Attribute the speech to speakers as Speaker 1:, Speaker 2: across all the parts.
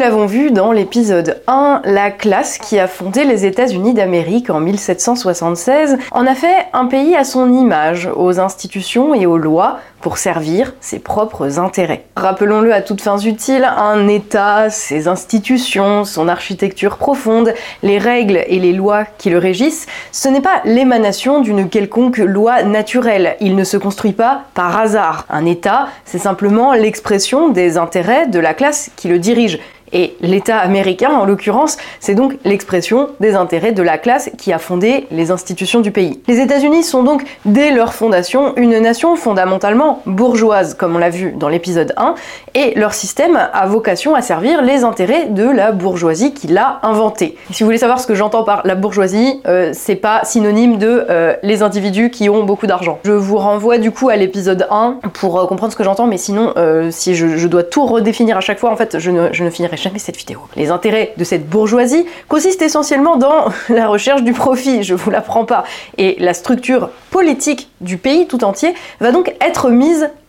Speaker 1: l'avons vu dans l'épisode 1, la classe qui a fondé les États-Unis d'Amérique en 1776 en a fait un pays à son image, aux institutions et aux lois, pour servir ses propres intérêts. Rappelons-le à toutes fins utiles, un État, ses institutions, son architecture profonde, les règles et les lois qui le régissent, ce n'est pas l'émanation d'une quelconque loi naturelle. Il ne se construit pas par hasard. Un État, c'est simplement l'expression des intérêts de la classe qui le dirige. Et l'État américain, en l'occurrence, c'est donc l'expression des intérêts de la classe qui a fondé les institutions du pays. Les États-Unis sont donc, dès leur fondation, une nation fondamentalement bourgeoise, comme on l'a vu dans l'épisode 1, et leur système a vocation à servir les intérêts de la bourgeoisie qui l'a inventé. Si vous voulez savoir ce que j'entends par la bourgeoisie, euh, c'est pas synonyme de euh, les individus qui ont beaucoup d'argent. Je vous renvoie du coup à l'épisode 1 pour euh, comprendre ce que j'entends, mais sinon, si je, dois tout redéfinir à chaque fois, en fait, je ne, finirai jamais cette vidéo. Les intérêts de cette bourgeoisie consistent essentiellement dans la recherche du profit, je vous l'apprends pas. Et la structure politique du pays tout entier va donc être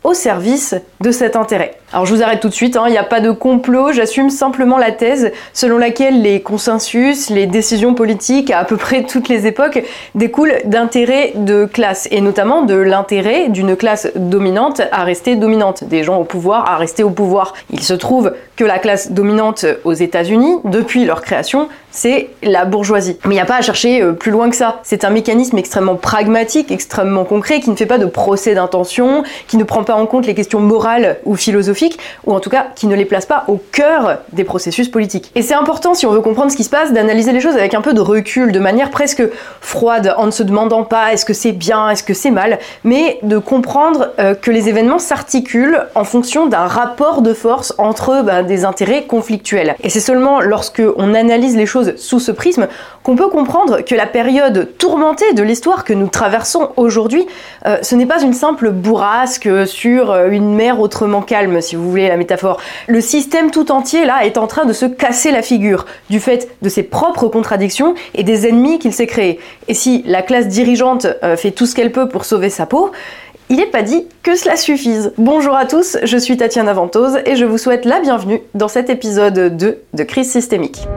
Speaker 1: au service de cet intérêt. Alors je vous arrête tout de suite, hein, il n'y a pas de complot, j'assume simplement la thèse selon laquelle les consensus, les décisions politiques à à peu près toutes les époques découlent d'intérêts de classe et notamment de l'intérêt d'une classe dominante à rester dominante, des gens au pouvoir à rester au pouvoir. Il se trouve que la classe dominante aux États-Unis, depuis leur création, c'est la bourgeoisie. Mais il n'y a pas à chercher euh, plus loin que ça. C'est un mécanisme extrêmement pragmatique, extrêmement concret, qui ne fait pas de procès d'intention, qui ne prend pas en compte les questions morales ou philosophiques, ou en tout cas qui ne les place pas au cœur des processus politiques. Et c'est important, si on veut comprendre ce qui se passe, d'analyser les choses avec un peu de recul, de manière presque froide, en ne se demandant pas est-ce que c'est bien, est-ce que c'est mal, mais de comprendre euh, que les événements s'articulent en fonction d'un rapport de force entre bah, des intérêts conflictuels. Et c'est seulement lorsque on analyse les choses sous ce prisme qu'on peut comprendre que la période tourmentée de l'histoire que nous traversons aujourd'hui, euh, ce n'est pas une simple sur euh, une mer autrement calme, si vous voulez la métaphore. Le système tout entier, là, est en train de se casser la figure, du fait de ses propres contradictions et des ennemis qu'il s'est créés. Et si la classe dirigeante euh, fait tout ce qu'elle peut pour sauver sa peau, il n'est pas dit que cela suffise. Bonjour à tous, je suis Tatiana Ventose et je vous souhaite la bienvenue dans cet épisode 2 de Crise systémique.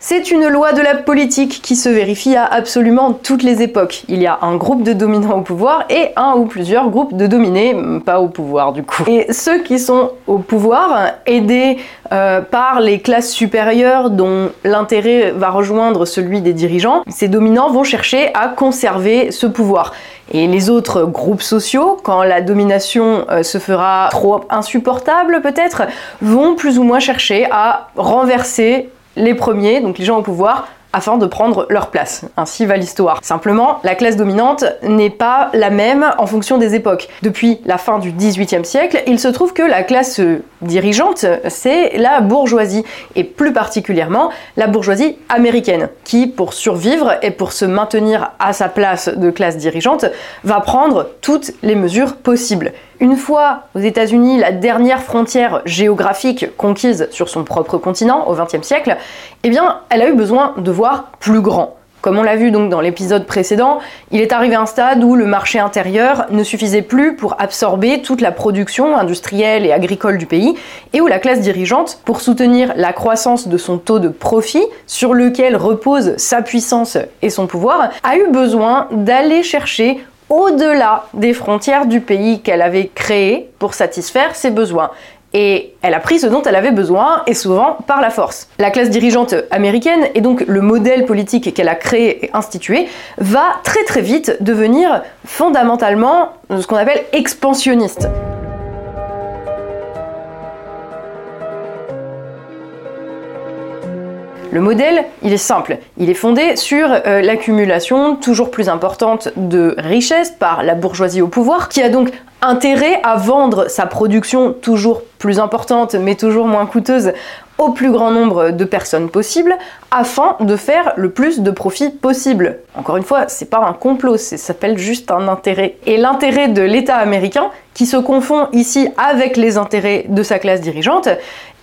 Speaker 1: C'est une loi de la politique qui se vérifie à absolument toutes les époques. Il y a un groupe de dominants au pouvoir et un ou plusieurs groupes de dominés, pas au pouvoir du coup. Et ceux qui sont au pouvoir, aidés euh, par les classes supérieures dont l'intérêt va rejoindre celui des dirigeants, ces dominants vont chercher à conserver ce pouvoir. Et les autres groupes sociaux, quand la domination euh, se fera trop insupportable peut-être, vont plus ou moins chercher à renverser les premiers, donc les gens au pouvoir, afin de prendre leur place. Ainsi va l'histoire. Simplement, la classe dominante n'est pas la même en fonction des époques. Depuis la fin du XVIIIe siècle, il se trouve que la classe dirigeante, c'est la bourgeoisie, et plus particulièrement la bourgeoisie américaine, qui, pour survivre et pour se maintenir à sa place de classe dirigeante, va prendre toutes les mesures possibles. Une fois aux États-Unis la dernière frontière géographique conquise sur son propre continent au XXe siècle, eh elle a eu besoin de voir plus grand. Comme on l'a vu donc dans l'épisode précédent, il est arrivé un stade où le marché intérieur ne suffisait plus pour absorber toute la production industrielle et agricole du pays et où la classe dirigeante, pour soutenir la croissance de son taux de profit sur lequel repose sa puissance et son pouvoir, a eu besoin d'aller chercher au-delà des frontières du pays qu'elle avait créé pour satisfaire ses besoins. Et elle a pris ce dont elle avait besoin, et souvent par la force. La classe dirigeante américaine, et donc le modèle politique qu'elle a créé et institué, va très très vite devenir fondamentalement ce qu'on appelle expansionniste. Le modèle, il est simple. Il est fondé sur euh, l'accumulation toujours plus importante de richesses par la bourgeoisie au pouvoir, qui a donc intérêt à vendre sa production toujours plus importante mais toujours moins coûteuse au plus grand nombre de personnes possible, afin de faire le plus de profit possible. Encore une fois, c'est pas un complot, ça s'appelle juste un intérêt. Et l'intérêt de l'État américain, qui se confond ici avec les intérêts de sa classe dirigeante,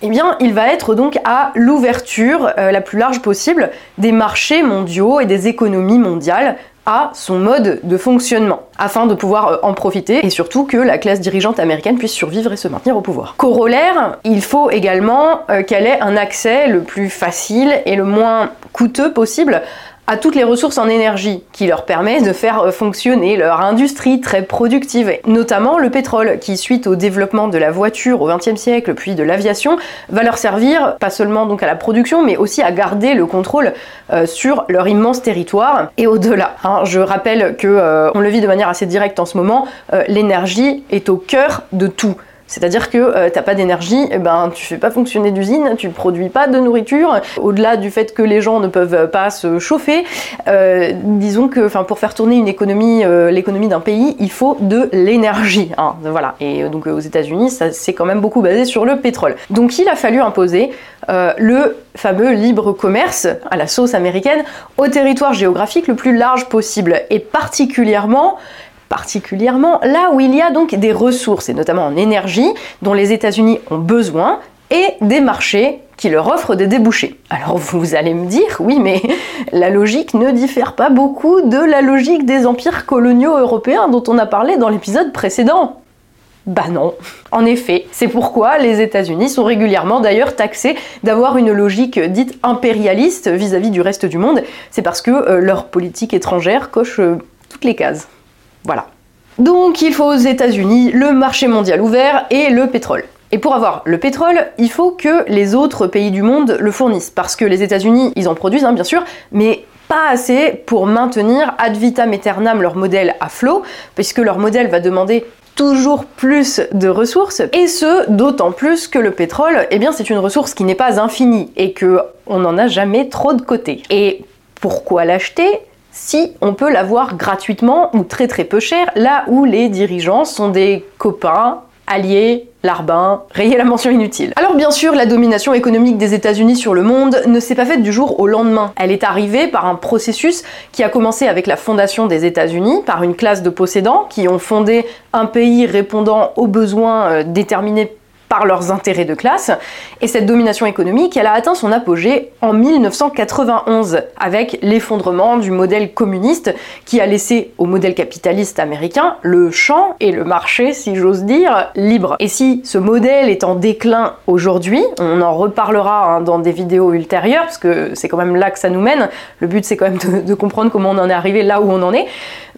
Speaker 1: eh bien, il va être donc à l'ouverture euh, la plus large possible des marchés mondiaux et des économies mondiales à son mode de fonctionnement, afin de pouvoir euh, en profiter et surtout que la classe dirigeante américaine puisse survivre et se maintenir au pouvoir. Corollaire, il faut également euh, qu'elle ait un accès le plus facile et le moins coûteux possible à toutes les ressources en énergie qui leur permet de faire euh, fonctionner leur industrie très productive, notamment le pétrole qui suite au développement de la voiture au XXe siècle puis de l'aviation va leur servir pas seulement donc à la production mais aussi à garder le contrôle euh, sur leur immense territoire et au-delà. Hein. je rappelle que euh, on le vit de manière assez directe en ce moment, l'énergie est au cœur de tout. C'est-à-dire que euh, t'as pas d'énergie, eh ben tu fais pas fonctionner d'usine, tu produis pas de nourriture. Au-delà du fait que les gens ne peuvent pas se chauffer, euh, disons que, pour faire tourner une économie, euh, l'économie d'un pays, il faut de l'énergie. Hein, voilà. Et donc aux États-Unis, ça c'est quand même beaucoup basé sur le pétrole. Donc il a fallu imposer le fameux libre commerce à la sauce américaine au territoire géographique le plus large possible, et particulièrement particulièrement là où il y a donc des ressources, et notamment en énergie, dont les États-Unis ont besoin, et des marchés qui leur offrent des débouchés. Alors vous allez me dire, oui, mais la logique ne diffère pas beaucoup de la logique des empires coloniaux européens dont on a parlé dans l'épisode précédent. Bah non. En effet, c'est pourquoi les États-Unis sont régulièrement d'ailleurs taxés d'avoir une logique dite impérialiste vis-à-vis du reste du monde. C'est parce que euh, leur politique étrangère coche euh, toutes les cases. Voilà. Donc il faut aux États-Unis le marché mondial ouvert et le pétrole. Et pour avoir le pétrole, il faut que les autres pays du monde le fournissent. Parce que les États-Unis, ils en produisent, hein, bien sûr, mais pas assez pour maintenir ad vitam aeternam leur modèle à flot, puisque leur modèle va demander toujours plus de ressources, et ce, d'autant plus que le pétrole, eh bien, c'est une ressource qui n'est pas infinie, et que on n'en a jamais trop de côté. Et pourquoi l'acheter? Si on peut l'avoir gratuitement ou très très peu cher, là où les dirigeants sont des copains, alliés, larbins, rayer la mention inutile. Alors bien sûr, la domination économique des États-Unis sur le monde ne s'est pas faite du jour au lendemain. Elle est arrivée par un processus qui a commencé avec la fondation des États-Unis, par une classe de possédants qui ont fondé un pays répondant aux besoins euh, déterminés leurs intérêts de classe. Et cette domination économique, elle a atteint son apogée en 1991 avec l'effondrement du modèle communiste qui a laissé au modèle capitaliste américain le champ et le marché, si j'ose dire, libre. Et si ce modèle est en déclin aujourd'hui, on en reparlera hein, dans des vidéos ultérieures parce que c'est quand même là que ça nous mène. Le but c'est quand même de, comprendre comment on en est arrivé là où on en est.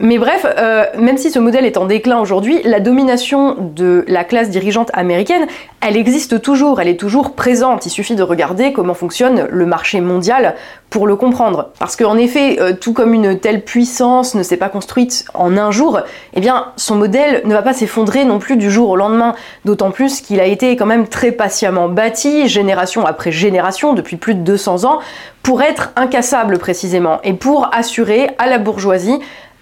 Speaker 1: Mais bref, euh, même si ce modèle est en déclin aujourd'hui, la domination de la classe dirigeante américaine elle existe toujours, elle est toujours présente. Il suffit de regarder comment fonctionne le marché mondial pour le comprendre. Parce qu'en effet, euh, tout comme une telle puissance ne s'est pas construite en un jour, eh bien, son modèle ne va pas s'effondrer non plus du jour au lendemain. D'autant plus qu'il a été quand même très patiemment bâti, génération après génération, depuis plus de 200 ans, pour être incassable précisément, et pour assurer à la bourgeoisie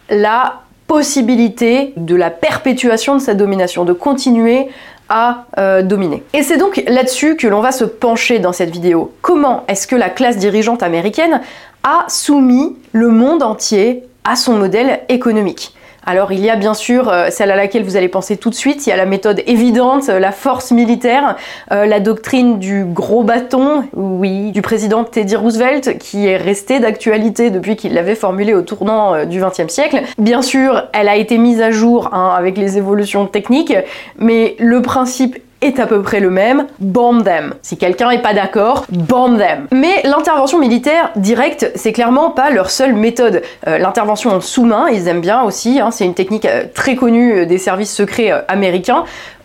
Speaker 1: la possibilité de la perpétuation de sa domination, de continuer à euh, dominer. Et c'est donc là-dessus que l'on va se pencher dans cette vidéo. Comment est-ce que la classe dirigeante américaine a soumis le monde entier à son modèle économique? Alors il y a bien sûr euh, celle à laquelle vous allez penser tout de suite, il y a la méthode évidente, euh, la force militaire, euh, la doctrine du gros bâton, oui, du président Teddy Roosevelt, qui est restée d'actualité depuis qu'il l'avait formulée au tournant du XXe siècle. Bien sûr, elle a été mise à jour hein, avec les évolutions techniques, mais le principe est à peu près le même, bomb them. Si quelqu'un est pas d'accord, bomb them. Mais l'intervention militaire directe, c'est clairement pas leur seule méthode. Euh, l'intervention en sous-main, ils aiment bien aussi, hein, c'est une technique euh, très connue euh, des services secrets américains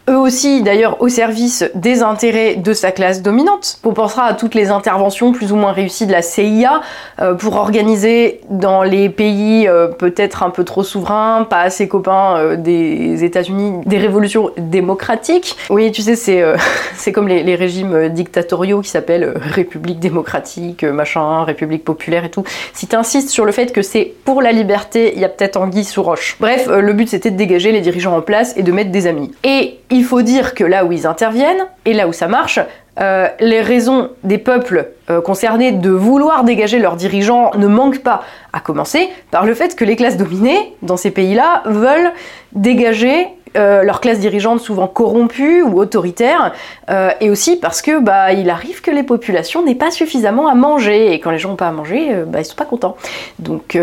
Speaker 1: eux aussi d'ailleurs au service des intérêts de sa classe dominante. On pensera à toutes les interventions plus ou moins réussies de la CIA euh, pour organiser dans les pays euh, peut-être un peu trop souverains, pas assez copains euh, des États-Unis, des révolutions démocratiques. Oui, tu sais, c'est c'est comme les, régimes dictatoriaux qui s'appellent République démocratique, machin, République populaire et tout. Si tu insistes sur le fait que c'est pour la liberté, il y a peut-être anguille sous roche. Bref, le but c'était de dégager les dirigeants en place et de mettre des amis. Et il faut dire que là où ils interviennent, et là où ça marche, euh, les raisons des peuples euh, concernés de vouloir dégager leurs dirigeants ne manquent pas, à commencer par le fait que les classes dominées dans ces pays-là veulent dégager euh, leur classe dirigeante souvent corrompue ou autoritaire, euh, et aussi parce que bah il arrive que les populations n'aient pas suffisamment à manger, et quand les gens n'ont pas à manger, euh, bah, ils sont pas contents. Donc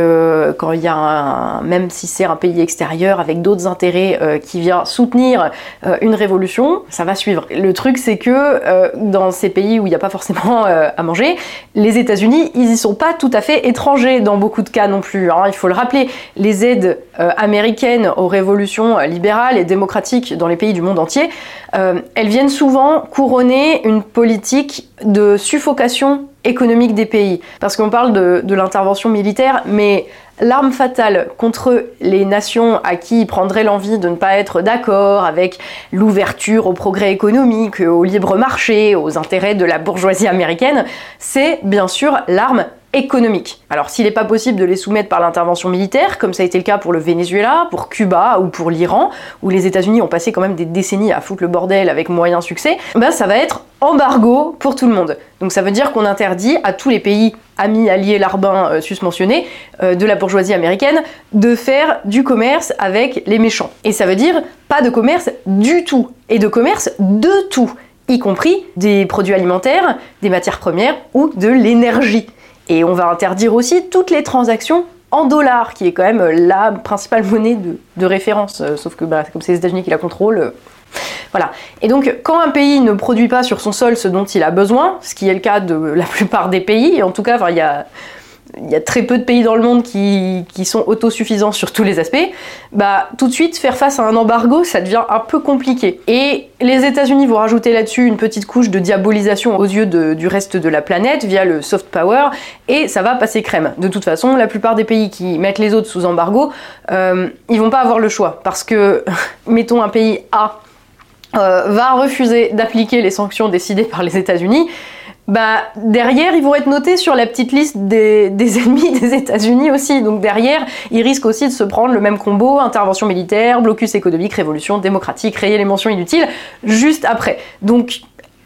Speaker 1: quand il y a un, même si c'est un pays extérieur avec d'autres intérêts qui vient soutenir une révolution, ça va suivre. Le truc c'est que dans ces pays où il n'y a pas forcément à manger, les États-Unis ils y sont pas tout à fait étrangers dans beaucoup de cas non plus. Hein. Il faut le rappeler, les aides américaines aux révolutions libérales démocratiques dans les pays du monde entier, euh, elles viennent souvent couronner une politique de suffocation économique des pays. Parce qu'on parle de, de l'intervention militaire, mais l'arme fatale contre les nations à qui prendrait l'envie de ne pas être d'accord avec l'ouverture au progrès économique, au libre marché, aux intérêts de la bourgeoisie américaine, c'est bien sûr l'arme économique. Alors s'il n'est pas possible de les soumettre par l'intervention militaire, comme ça a été le cas pour le Venezuela, pour Cuba ou pour l'Iran, où les États-Unis ont passé quand même des décennies à foutre le bordel avec moyen succès, ben ça va être embargo pour tout le monde. Donc ça veut dire qu'on interdit à tous les pays amis, alliés, larbins euh, susmentionnés euh, de la bourgeoisie américaine de faire du commerce avec les méchants. Et ça veut dire pas de commerce du tout, et de commerce de tout, y compris des produits alimentaires, des matières premières ou de l'énergie. Et on va interdire aussi toutes les transactions en dollars, qui est quand même la principale monnaie de, référence. Euh, sauf que bah, comme c'est les États-Unis qui la contrôlent. Euh, voilà. Et donc, quand un pays ne produit pas sur son sol ce dont il a besoin, ce qui est le cas de la plupart des pays, en tout cas, il y a il y a très peu de pays dans le monde qui, sont autosuffisants sur tous les aspects, bah tout de suite faire face à un embargo, ça devient un peu compliqué. Et les États-Unis vont rajouter là-dessus une petite couche de diabolisation aux yeux du reste de la planète via le soft power, et ça va passer crème. De toute façon, la plupart des pays qui mettent les autres sous embargo, euh, ils vont pas avoir le choix, parce que mettons un pays A euh, va refuser d'appliquer les sanctions décidées par les États-Unis bah derrière ils vont être notés sur la petite liste des, ennemis des États-Unis aussi. Donc derrière, ils risquent aussi de se prendre le même combo intervention militaire, blocus économique, révolution démocratique, rayer les mentions inutiles juste après. Donc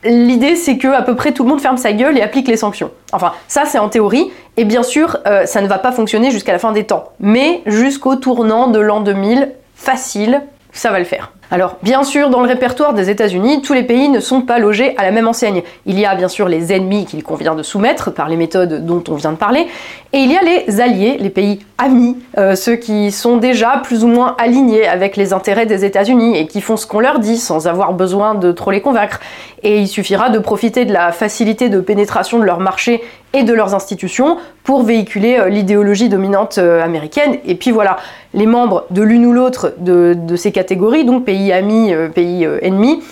Speaker 1: L'idée, c'est que à peu près tout le monde ferme sa gueule et applique les sanctions. Enfin, ça, c'est en théorie. Et bien sûr, euh, ça ne va pas fonctionner jusqu'à la fin des temps. Mais jusqu'au tournant de l'an 2000, facile, ça va le faire. Alors, bien sûr, dans le répertoire des États-Unis, tous les pays ne sont pas logés à la même enseigne. Il y a bien sûr les ennemis qu'il convient de soumettre par les méthodes dont on vient de parler, et il y a les alliés, les pays amis, euh, ceux qui sont déjà plus ou moins alignés avec les intérêts des États-Unis et qui font ce qu'on leur dit sans avoir besoin de trop les convaincre. Et il suffira de profiter de la facilité de pénétration de leur marché et de leurs institutions pour véhiculer euh, l'idéologie dominante euh, américaine. Et puis voilà, les membres de l'une ou l'autre de, ces catégories, donc pays amis, euh, pays ennemis,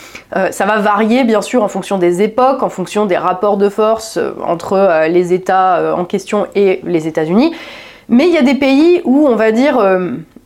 Speaker 1: ça va varier bien sûr en fonction des époques, en fonction des rapports de force entre les États en question et les États-Unis. Mais il y a des pays où on va dire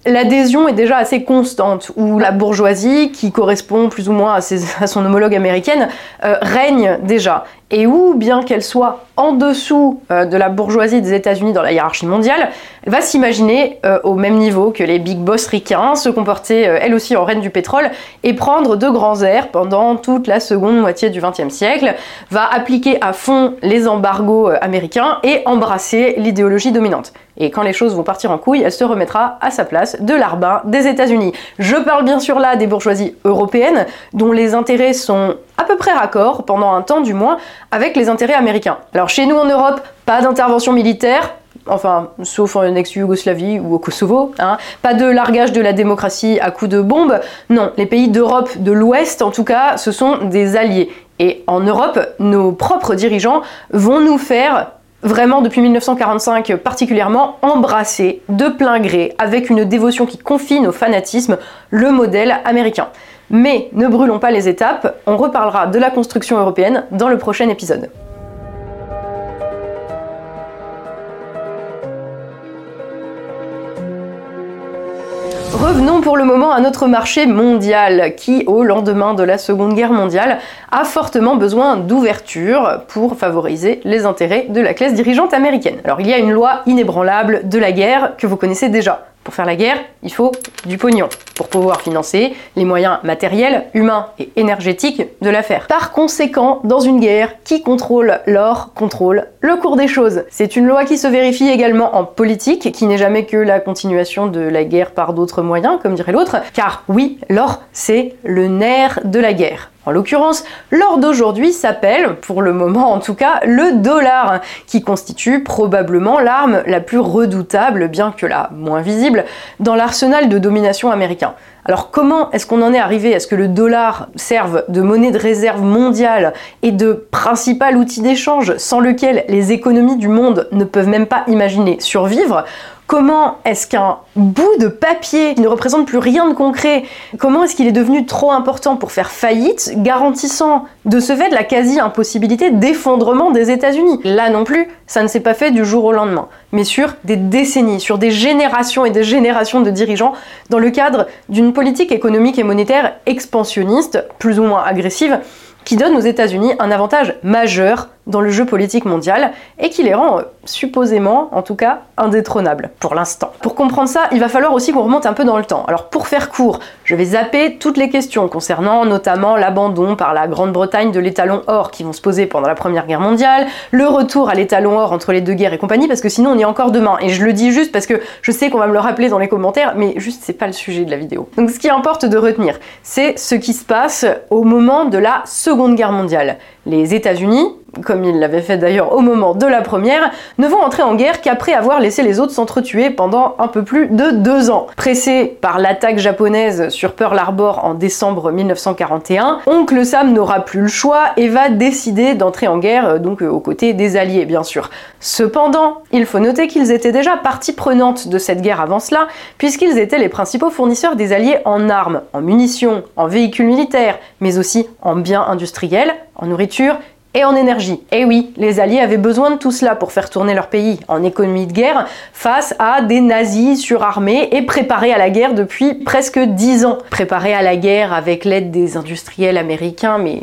Speaker 1: l'adhésion est déjà assez constante, où la bourgeoisie, qui correspond plus ou moins à, son homologue américaine, règne déjà et où, bien qu'elle soit en dessous euh, de la bourgeoisie des États-Unis dans la hiérarchie mondiale, va s'imaginer euh, au même niveau que les big boss ricains, se comporter euh, elle aussi en reine du pétrole et prendre de grands airs pendant toute la seconde moitié du XXe siècle, va appliquer à fond les embargos américains et embrasser l'idéologie dominante. Et quand les choses vont partir en couille, elle se remettra à sa place de l'arbin des États-Unis. Je parle bien sûr là des bourgeoisies européennes, dont les intérêts sont à peu près raccord, pendant un temps du moins, avec les intérêts américains. Alors chez nous en Europe, pas d'intervention militaire, enfin, sauf en ex-Yougoslavie ou au Kosovo, hein. pas de largage de la démocratie à coups de bombes. Non, les pays d'Europe de l'Ouest, en tout cas, ce sont des alliés. Et en Europe, nos propres dirigeants vont nous faire vraiment depuis 1945 particulièrement embrasser de plein gré, avec une dévotion qui confine au fanatisme, le modèle américain. Mais ne brûlons pas les étapes, on reparlera de la construction européenne dans le prochain épisode. Revenons pour le moment à notre marché mondial qui, au lendemain de la Seconde Guerre mondiale, a fortement besoin d'ouverture pour favoriser les intérêts de la classe dirigeante américaine. Alors il y a une loi inébranlable de la guerre que vous connaissez déjà Pour faire la guerre, il faut du pognon pour pouvoir financer les moyens matériels, humains et énergétiques de l'affaire. Par conséquent, dans une guerre, qui contrôle l'or contrôle le cours des choses. C'est une loi qui se vérifie également en politique, qui n'est jamais que la continuation de la guerre par d'autres moyens, comme dirait l'autre, car oui, l'or, c'est le nerf de la guerre. En l'occurrence, l'or d'aujourd'hui s'appelle, pour le moment en tout cas, le dollar, qui constitue probablement l'arme la plus redoutable, bien que la moins visible, dans l'arsenal de domination américain. Alors comment est-ce qu'on en est arrivé à ce que le dollar serve de monnaie de réserve mondiale et de principal outil d'échange sans lequel les économies du monde ne peuvent même pas imaginer survivre? Comment est-ce qu'un bout de papier qui ne représente plus rien de concret, comment est-ce qu'il est devenu trop important pour faire faillite, garantissant de ce fait la quasi-impossibilité d'effondrement des États-Unis? Là non plus, ça ne s'est pas fait du jour au lendemain, mais sur des décennies, sur des générations et des générations de dirigeants, dans le cadre d'une politique économique et monétaire expansionniste, plus ou moins agressive, qui donne aux États-Unis un avantage majeur dans le jeu politique mondial et qui les rend euh, supposément, en tout cas, indétrônables pour l'instant. Pour comprendre ça, il va falloir aussi qu'on remonte un peu dans le temps. Alors pour faire court, je vais zapper toutes les questions concernant notamment l'abandon par la Grande-Bretagne de l'étalon or qui vont se poser pendant la Première Guerre mondiale, le retour à l'étalon or entre les deux guerres et compagnie, parce que sinon on y est encore demain. Et je le dis juste parce que je sais qu'on va me le rappeler dans les commentaires, mais juste c'est pas le sujet de la vidéo. Donc ce qui importe de retenir, c'est ce qui se passe au moment de la Seconde Guerre mondiale. Les États-Unis, comme ils l'avaient fait d'ailleurs au moment de la première, ne vont entrer en guerre qu'après avoir laissé les autres s'entretuer pendant un peu plus de deux ans. Pressé par l'attaque japonaise sur Pearl Harbor en décembre 1941, Oncle Sam n'aura plus le choix et va décider d'entrer en guerre, euh, donc euh, aux côtés des Alliés bien sûr. Cependant, il faut noter qu'ils étaient déjà partie prenante de cette guerre avant cela, puisqu'ils étaient les principaux fournisseurs des Alliés en armes, en munitions, en véhicules militaires, mais aussi en biens industriels, en nourriture et en énergie. Et oui, les Alliés avaient besoin de tout cela pour faire tourner leur pays en économie de guerre face à des nazis surarmés et préparés à la guerre depuis presque dix ans. Préparés à la guerre avec l'aide des industriels américains, mais...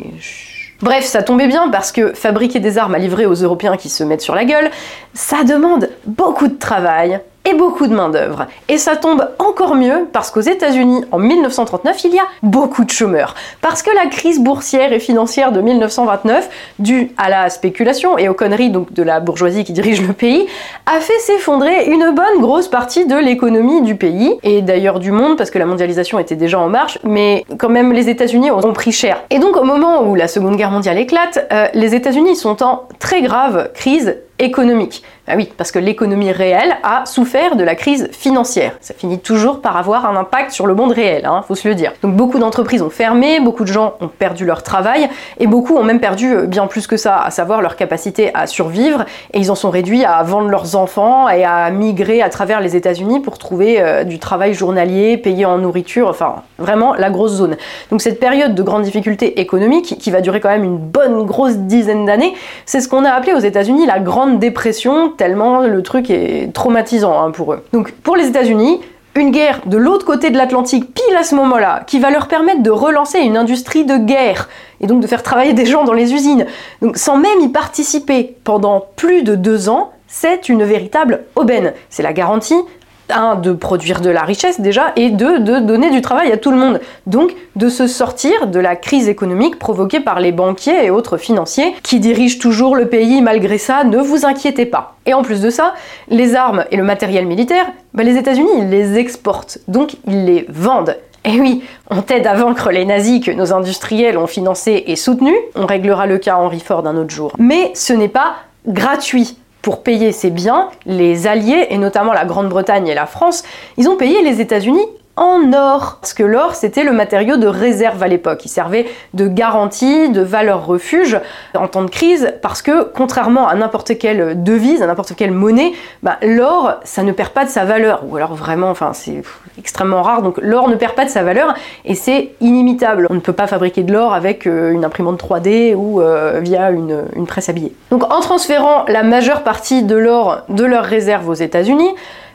Speaker 1: Bref, ça tombait bien parce que fabriquer des armes à livrer aux Européens qui se mettent sur la gueule, ça demande beaucoup de travail, et beaucoup de main-d'œuvre. Et ça tombe encore mieux parce qu'aux États-Unis, en 1939, il y a beaucoup de chômeurs. Parce que la crise boursière et financière de 1929, due à la spéculation et aux conneries de la bourgeoisie qui dirige le pays, a fait s'effondrer une bonne grosse partie de l'économie du pays et d'ailleurs du monde parce que la mondialisation était déjà en marche, mais quand même les États-Unis ont pris cher. Et donc au moment où la Seconde Guerre mondiale éclate, euh, les États-Unis sont en très grave crise économique. Ah oui, parce que l'économie réelle a souffert de la crise financière. Ça finit toujours par avoir un impact sur le monde réel, hein, faut se le dire. Donc beaucoup d'entreprises ont fermé, beaucoup de gens ont perdu leur travail, et beaucoup ont même perdu euh, bien plus que ça, à savoir leur capacité à survivre, et ils en sont réduits à vendre leurs enfants et à migrer à travers les États-Unis pour trouver euh, du travail journalier, payé en nourriture, enfin vraiment la grosse zone. Donc cette période de grande difficulté économique, qui va durer quand même une bonne grosse dizaine d'années, c'est ce qu'on a appelé aux États-Unis la grande dépression, tellement le truc est traumatisant hein, pour eux. Donc pour les États-Unis, une guerre de l'autre côté de l'Atlantique, pile à ce moment-là, qui va leur permettre de relancer une industrie de guerre et donc de faire travailler des gens dans les usines, donc sans même y participer pendant plus de deux ans, c'est une véritable aubaine. C'est la garantie un, de produire de la richesse déjà, et deux, de donner du travail à tout le monde. Donc de se sortir de la crise économique provoquée par les banquiers et autres financiers qui dirigent toujours le pays malgré ça, ne vous inquiétez pas. Et en plus de ça, les armes et le matériel militaire, bah, les États-Unis, ils les exportent, donc ils les vendent. Et oui, on t'aide à vaincre les nazis que nos industriels ont financés et soutenus, on réglera le cas Henry Ford un autre jour. Mais ce n'est pas gratuit pour payer ces biens, les Alliés, et notamment la Grande-Bretagne et la France, ils ont payé les États-Unis en or. Parce que l'or, c'était le matériau de réserve à l'époque. Il servait de garantie, de valeur refuge en temps de crise, parce que contrairement à n'importe quelle devise, à n'importe quelle monnaie, bah, l'or, ça ne perd pas de sa valeur. Ou alors vraiment, enfin, c'est extrêmement rare. Donc l'or ne perd pas de sa valeur et c'est inimitable. On ne peut pas fabriquer de l'or avec euh, une imprimante 3D ou euh, via une, une presse à billets. Donc en transférant la majeure partie de l'or de leurs réserves aux États-Unis,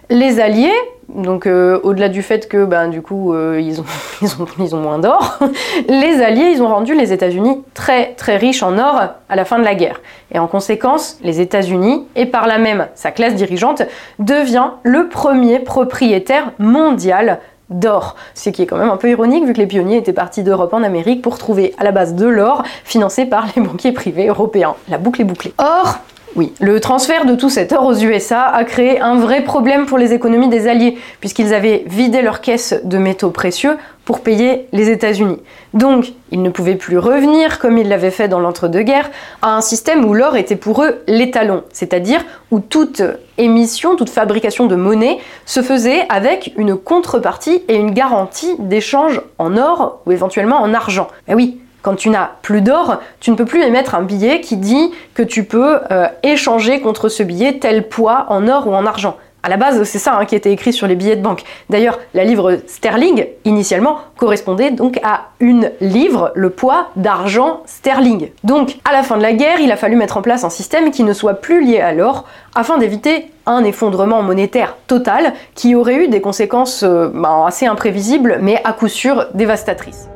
Speaker 1: Les Alliés, donc euh, au-delà du fait que ben, du coup euh, ils, ont, ils, ont, ils, ont, moins d'or, les Alliés ils ont rendu les États-Unis très très riches en or à la fin de la guerre. Et en conséquence, les États-Unis, et par là même sa classe dirigeante, devient le premier propriétaire mondial d'or. Ce qui est quand même un peu ironique vu que les pionniers étaient partis d'Europe en Amérique pour trouver à la base de l'or financé par les banquiers privés européens. La boucle est bouclée. Or, oui, le transfert de tout cet or aux USA a créé un vrai problème pour les économies des Alliés, puisqu'ils avaient vidé leurs caisses de métaux précieux pour payer les États-Unis. Donc, ils ne pouvaient plus revenir, comme ils l'avaient fait dans l'entre-deux-guerres, à un système où l'or était pour eux l'étalon, c'est-à-dire où toute émission, toute fabrication de monnaie se faisait avec une contrepartie et une garantie d'échange en or ou éventuellement en argent. Eh oui, quand tu n'as plus d'or, tu ne peux plus émettre un billet qui dit que tu peux euh, échanger contre ce billet tel poids en or ou en argent. À la base, c'est ça hein, qui était écrit sur les billets de banque. D'ailleurs, la livre sterling, initialement, correspondait donc à une livre, le poids d'argent sterling. Donc, à la fin de la guerre, il a fallu mettre en place un système qui ne soit plus lié à l'or, afin d'éviter un effondrement monétaire total qui aurait eu des conséquences euh, ben, assez imprévisibles, mais à coup sûr dévastatrices.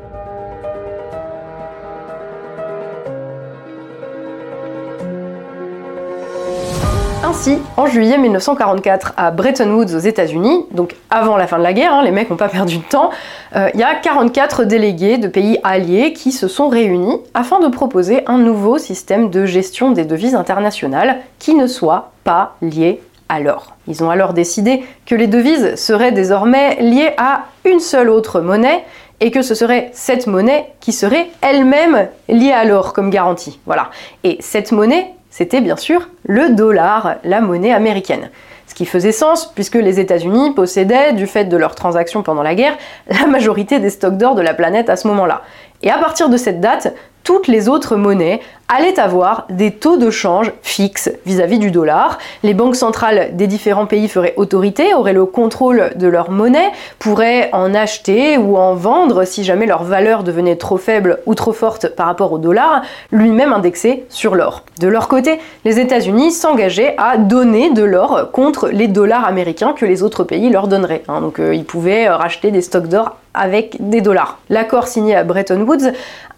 Speaker 1: Ainsi, en juillet 1944, à Bretton Woods aux États-Unis, donc avant la fin de la guerre, hein, les mecs n'ont pas perdu de temps, euh, il y a 44 délégués de pays alliés qui se sont réunis afin de proposer un nouveau système de gestion des devises internationales qui ne soit pas lié à l'or. Ils ont alors décidé que les devises seraient désormais liées à une seule autre monnaie et que ce serait cette monnaie qui serait elle-même liée à l'or comme garantie. Voilà. Et cette monnaie c'était bien sûr le dollar, la monnaie américaine. Ce qui faisait sens puisque les États-Unis possédaient, du fait de leurs transactions pendant la guerre, la majorité des stocks d'or de la planète à ce moment-là. Et à partir de cette date, toutes les autres monnaies allaient avoir des taux de change fixes vis-à-vis du dollar. Les banques centrales des différents pays feraient autorité, auraient le contrôle de leur monnaie, pourraient en acheter ou en vendre si jamais leur valeur devenait trop faible ou trop forte par rapport au dollar, lui-même indexé sur l'or. De leur côté, les États-Unis s'engageaient à donner de l'or contre les dollars américains que les autres pays leur donneraient. Hein. donc euh, ils pouvaient racheter des stocks d'or avec des dollars. L'accord signé à Bretton Woods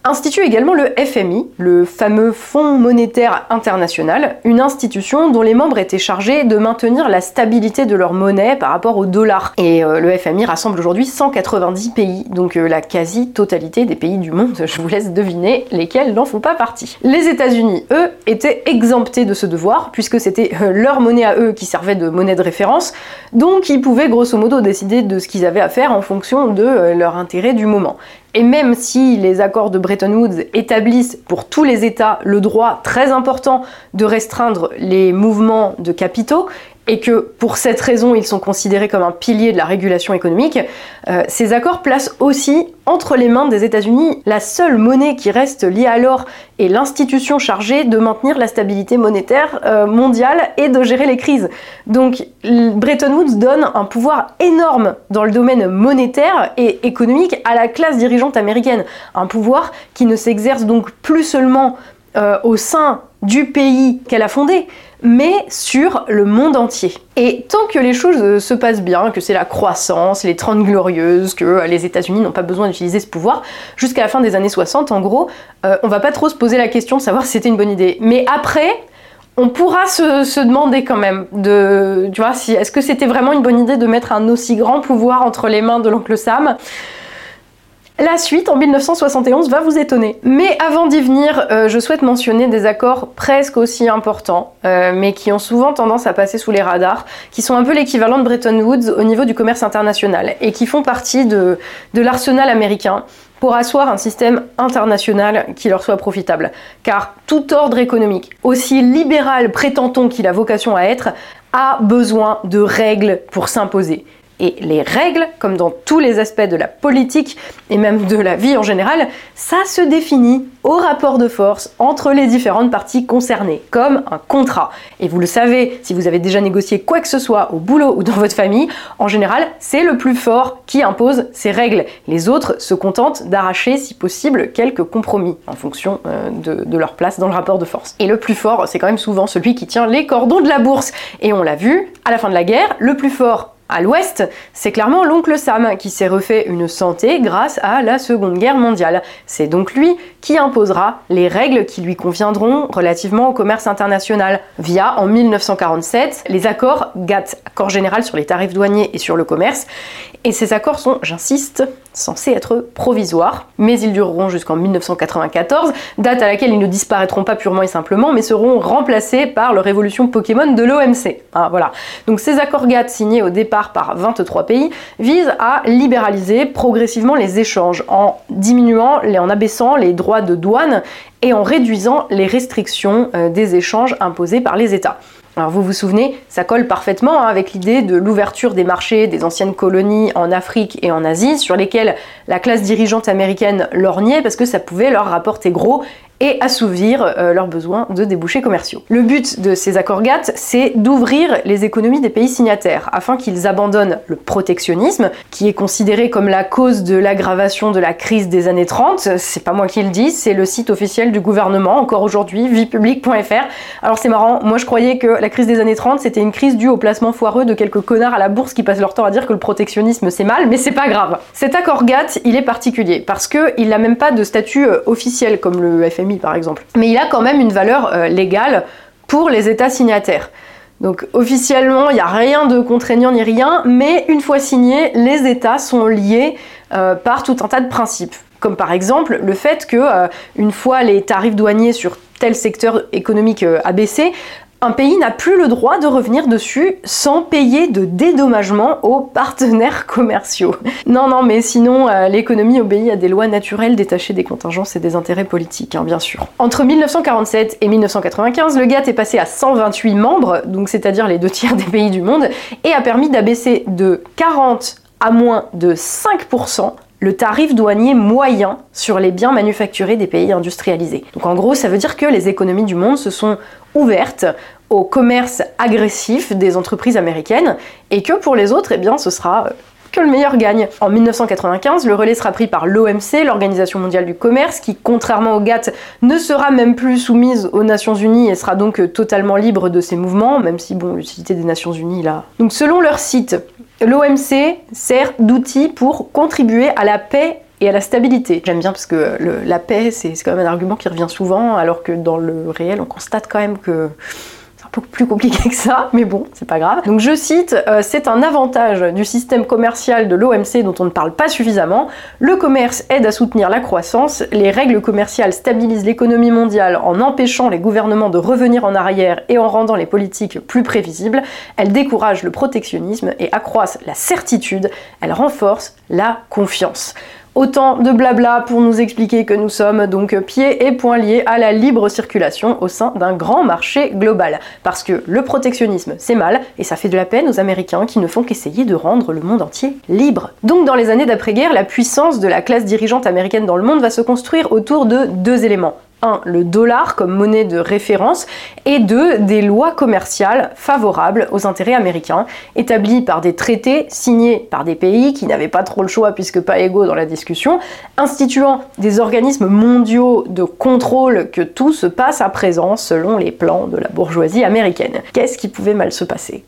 Speaker 1: institue également le FMI, le fameux Fonds monétaire international, une institution dont les membres étaient chargés de maintenir la stabilité de leur monnaie par rapport au dollar. Et euh, le FMI rassemble aujourd'hui 190 pays, donc euh, la quasi-totalité des pays du monde. Je vous laisse deviner lesquels n'en font pas partie. Les États-Unis, eux, étaient exemptés de ce devoir, puisque c'était euh, leur monnaie à eux qui servait de monnaie de référence, donc ils pouvaient grosso modo décider de ce qu'ils avaient à faire en fonction de leur intérêt du moment. Et même si les accords de Bretton Woods établissent pour tous les États le droit très important de restreindre les mouvements de capitaux, et que pour cette raison ils sont considérés comme un pilier de la régulation économique, euh, ces accords placent aussi entre les mains des États-Unis la seule monnaie qui reste liée à l'or et l'institution chargée de maintenir la stabilité monétaire euh, mondiale et de gérer les crises. Donc Bretton Woods donne un pouvoir énorme dans le domaine monétaire et économique à la classe dirigeante américaine, un pouvoir qui ne s'exerce donc plus seulement euh, au sein du pays qu'elle a fondé, mais sur le monde entier. Et tant que les choses euh, se passent bien, que c'est la croissance, les 30 glorieuses, que euh, les États-Unis n'ont pas besoin d'utiliser ce pouvoir, jusqu'à la fin des années 60, en gros, on va pas trop se poser la question de savoir si c'était une bonne idée. Mais après, on pourra se, demander quand même de, tu vois, si est-ce que c'était vraiment une bonne idée de mettre un aussi grand pouvoir entre les mains de l'oncle Sam? La suite, en 1971, va vous étonner. Mais avant d'y venir, euh, je souhaite mentionner des accords presque aussi importants, euh, mais qui ont souvent tendance à passer sous les radars, qui sont un peu l'équivalent de Bretton Woods au niveau du commerce international, et qui font partie de, de l'arsenal américain pour asseoir un système international qui leur soit profitable. Car tout ordre économique, aussi libéral prétend-on qu'il a vocation à être, a besoin de règles pour s'imposer. Et les règles, comme dans tous les aspects de la politique et même de la vie en général, ça se définit au rapport de force entre les différentes parties concernées, comme un contrat. Et vous le savez, si vous avez déjà négocié quoi que ce soit au boulot ou dans votre famille, en général, c'est le plus fort qui impose ses règles. Les autres se contentent d'arracher, si possible, quelques compromis en fonction euh, de, de leur place dans le rapport de force. Et le plus fort, c'est quand même souvent celui qui tient les cordons de la bourse. Et on l'a vu, à la fin de la guerre, le plus fort à l'ouest, c'est clairement l'oncle Sam qui s'est refait une santé grâce à la Seconde Guerre mondiale. C'est donc lui qui imposera les règles qui lui conviendront relativement au commerce international via, en 1947, les accords GATT, accord général sur les tarifs douaniers et sur le commerce. Et ces accords sont, j'insiste, censés être provisoires, mais ils dureront jusqu'en 1994, date à laquelle ils ne disparaîtront pas purement et simplement, mais seront remplacés par leur révolution Pokémon de l'OMC. Ah, voilà. Donc ces accords GATT signés au départ par 23 pays visent à libéraliser progressivement les échanges en diminuant, en abaissant les droits de douane et en réduisant les restrictions euh, des échanges imposés par les États. Alors vous vous souvenez, ça colle parfaitement hein, avec l'idée de l'ouverture des marchés des anciennes colonies en Afrique et en Asie, sur lesquelles la classe dirigeante américaine lorgnait parce que ça pouvait leur rapporter gros et assouvir euh, leurs besoins de débouchés commerciaux. Le but de ces accords GATT, c'est d'ouvrir les économies des pays signataires afin qu'ils abandonnent le protectionnisme, qui est considéré comme la cause de l'aggravation de la crise des années 30. C'est pas moi qui le dis, c'est le site officiel du gouvernement, encore aujourd'hui, viepublic.fr. Alors c'est marrant, moi je croyais que la crise des années 30 c'était une crise due au placement foireux de quelques connards à la bourse qui passent leur temps à dire que le protectionnisme c'est mal, mais c'est pas grave. Cet accord GATT, il est particulier parce qu'il n'a même pas de statut euh, officiel comme le FMI par exemple. Mais il a quand même une valeur euh, légale pour les États signataires. Donc officiellement, il n'y a rien de contraignant ni rien, mais une fois signé, les États sont liés euh, par tout un tas de principes. Comme par exemple le fait que, euh, une fois les tarifs douaniers sur tel secteur économique abaissés, un pays n'a plus le droit de revenir dessus sans payer de dédommagement aux partenaires commerciaux. Non, non, mais sinon, euh, l'économie obéit à des lois naturelles détachées des contingences et des intérêts politiques, hein, bien sûr. Entre 1947 et 1995, le GATT est passé à 128 membres, donc c'est-à-dire les deux tiers des pays du monde, et a permis d'abaisser de 40 à moins de 5% le tarif douanier moyen sur les biens manufacturés des pays industrialisés. Donc en gros, ça veut dire que les économies du monde se sont ouvertes au commerce agressif des entreprises américaines et que pour les autres, eh bien, ce sera que le meilleur gagne. En 1995, le relais sera pris par l'OMC, l'Organisation mondiale du commerce, qui, contrairement au GATT, ne sera même plus soumise aux Nations unies et sera donc totalement libre de ses mouvements, même si, bon, l'utilité des Nations unies, là. Donc, selon leur site, l'OMC sert d'outil pour contribuer à la paix et à la stabilité. J'aime bien parce que la paix, c'est quand même un argument qui revient souvent, alors que dans le réel, on constate quand même que beaucoup plus compliqué que ça, mais bon, c'est pas grave. Donc je cite, euh, c'est un avantage du système commercial de l'OMC dont on ne parle pas suffisamment. Le commerce aide à soutenir la croissance, les règles commerciales stabilisent l'économie mondiale en empêchant les gouvernements de revenir en arrière et en rendant les politiques plus prévisibles. Elles découragent le protectionnisme et accroissent la certitude, elles renforcent la confiance. Autant de blabla pour nous expliquer que nous sommes donc pieds et poings liés à la libre circulation au sein d'un grand marché global. Parce que le protectionnisme, c'est mal, et ça fait de la peine aux Américains qui ne font qu'essayer de rendre le monde entier libre. Donc dans les années d'après-guerre, la puissance de la classe dirigeante américaine dans le monde va se construire autour de deux éléments. 1. le dollar comme monnaie de référence, et 2. des lois commerciales favorables aux intérêts américains, établies par des traités signés par des pays qui n'avaient pas trop le choix puisque pas égaux dans la discussion, instituant des organismes mondiaux de contrôle que tout se passe à présent selon les plans de la bourgeoisie américaine. Qu'est-ce qui pouvait mal se passer?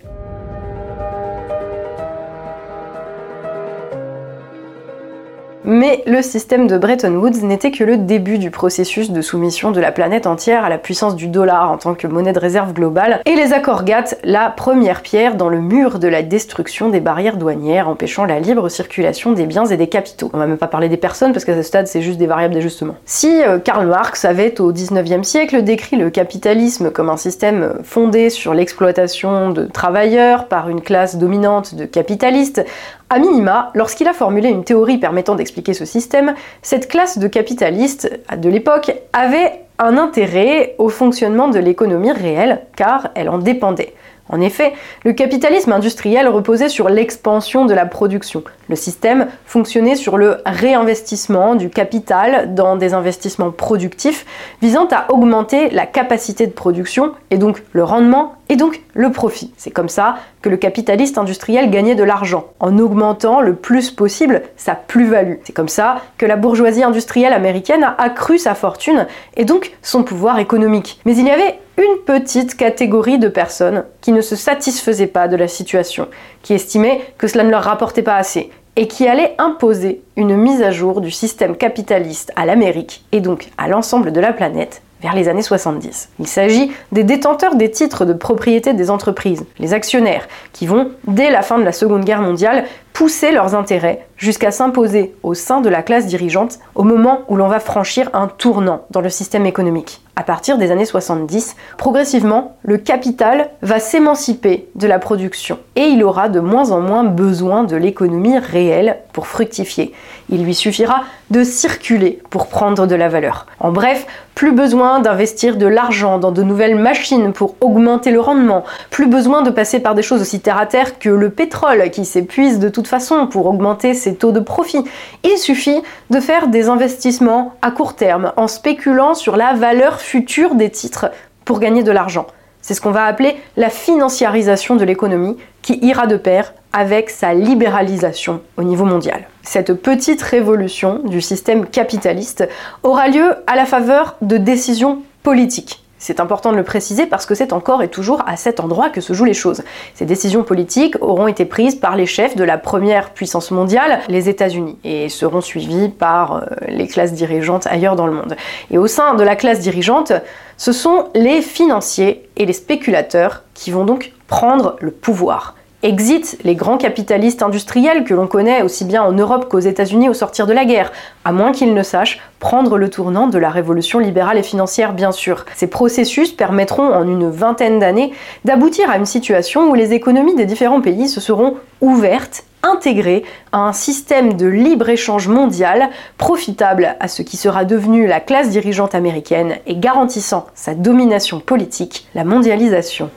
Speaker 1: Mais le système de Bretton Woods n'était que le début du processus de soumission de la planète entière à la puissance du dollar en tant que monnaie de réserve globale, et les accords GATT, la première pierre dans le mur de la destruction des barrières douanières empêchant la libre circulation des biens et des capitaux. On va même pas parler des personnes parce qu'à ce stade c'est juste des variables d'ajustement. Si euh, Karl Marx avait au 19e siècle décrit le capitalisme comme un système fondé sur l'exploitation de travailleurs par une classe dominante de capitalistes, a minima, lorsqu'il a formulé une théorie permettant d'expliquer ce système, cette classe de capitalistes de l'époque avait un intérêt au fonctionnement de l'économie réelle, car elle en dépendait. En effet, le capitalisme industriel reposait sur l'expansion de la production. Le système fonctionnait sur le réinvestissement du capital dans des investissements productifs visant à augmenter la capacité de production et donc le rendement et donc le profit. C'est comme ça que le capitaliste industriel gagnait de l'argent, en augmentant le plus possible sa plus-value. C'est comme ça que la bourgeoisie industrielle américaine a accru sa fortune et donc son pouvoir économique. Mais il y avait une petite catégorie de personnes qui ne se satisfaisaient pas de la situation, qui estimaient que cela ne leur rapportait pas assez, et qui allaient imposer une mise à jour du système capitaliste à l'Amérique et donc à l'ensemble de la planète vers les années 70. Il s'agit des détenteurs des titres de propriété des entreprises, les actionnaires, qui vont, dès la fin de la Seconde Guerre mondiale, pousser leurs intérêts jusqu'à s'imposer au sein de la classe dirigeante au moment où l'on va franchir un tournant dans le système économique. À partir des années 70, progressivement, le capital va s'émanciper de la production et il aura de moins en moins besoin de l'économie réelle pour fructifier. Il lui suffira de circuler pour prendre de la valeur. En bref, plus besoin d'investir de l'argent dans de nouvelles machines pour augmenter le rendement, plus besoin de passer par des choses aussi terre à terre que le pétrole qui s'épuise de toute façon pour augmenter ses taux de profit. Il suffit de faire des investissements à court terme en spéculant sur la valeur future des titres pour gagner de l'argent. C'est ce qu'on va appeler la financiarisation de l'économie qui ira de pair avec sa libéralisation au niveau mondial. Cette petite révolution du système capitaliste aura lieu à la faveur de décisions politiques c'est important de le préciser parce que c'est encore et toujours à cet endroit que se jouent les choses. Ces décisions politiques auront été prises par les chefs de la première puissance mondiale, les États-Unis, et seront suivies par euh, les classes dirigeantes ailleurs dans le monde. Et au sein de la classe dirigeante, ce sont les financiers et les spéculateurs qui vont donc prendre le pouvoir. Exit les grands capitalistes industriels que l'on connaît aussi bien en Europe qu'aux États-Unis au sortir de la guerre, à moins qu'ils ne sachent prendre le tournant de la révolution libérale et financière bien sûr. Ces processus permettront en une vingtaine d'années d'aboutir à une situation où les économies des différents pays se seront ouvertes intégrées à un système de libre-échange mondial profitable à ce qui sera devenu la classe dirigeante américaine et garantissant sa domination politique, la mondialisation.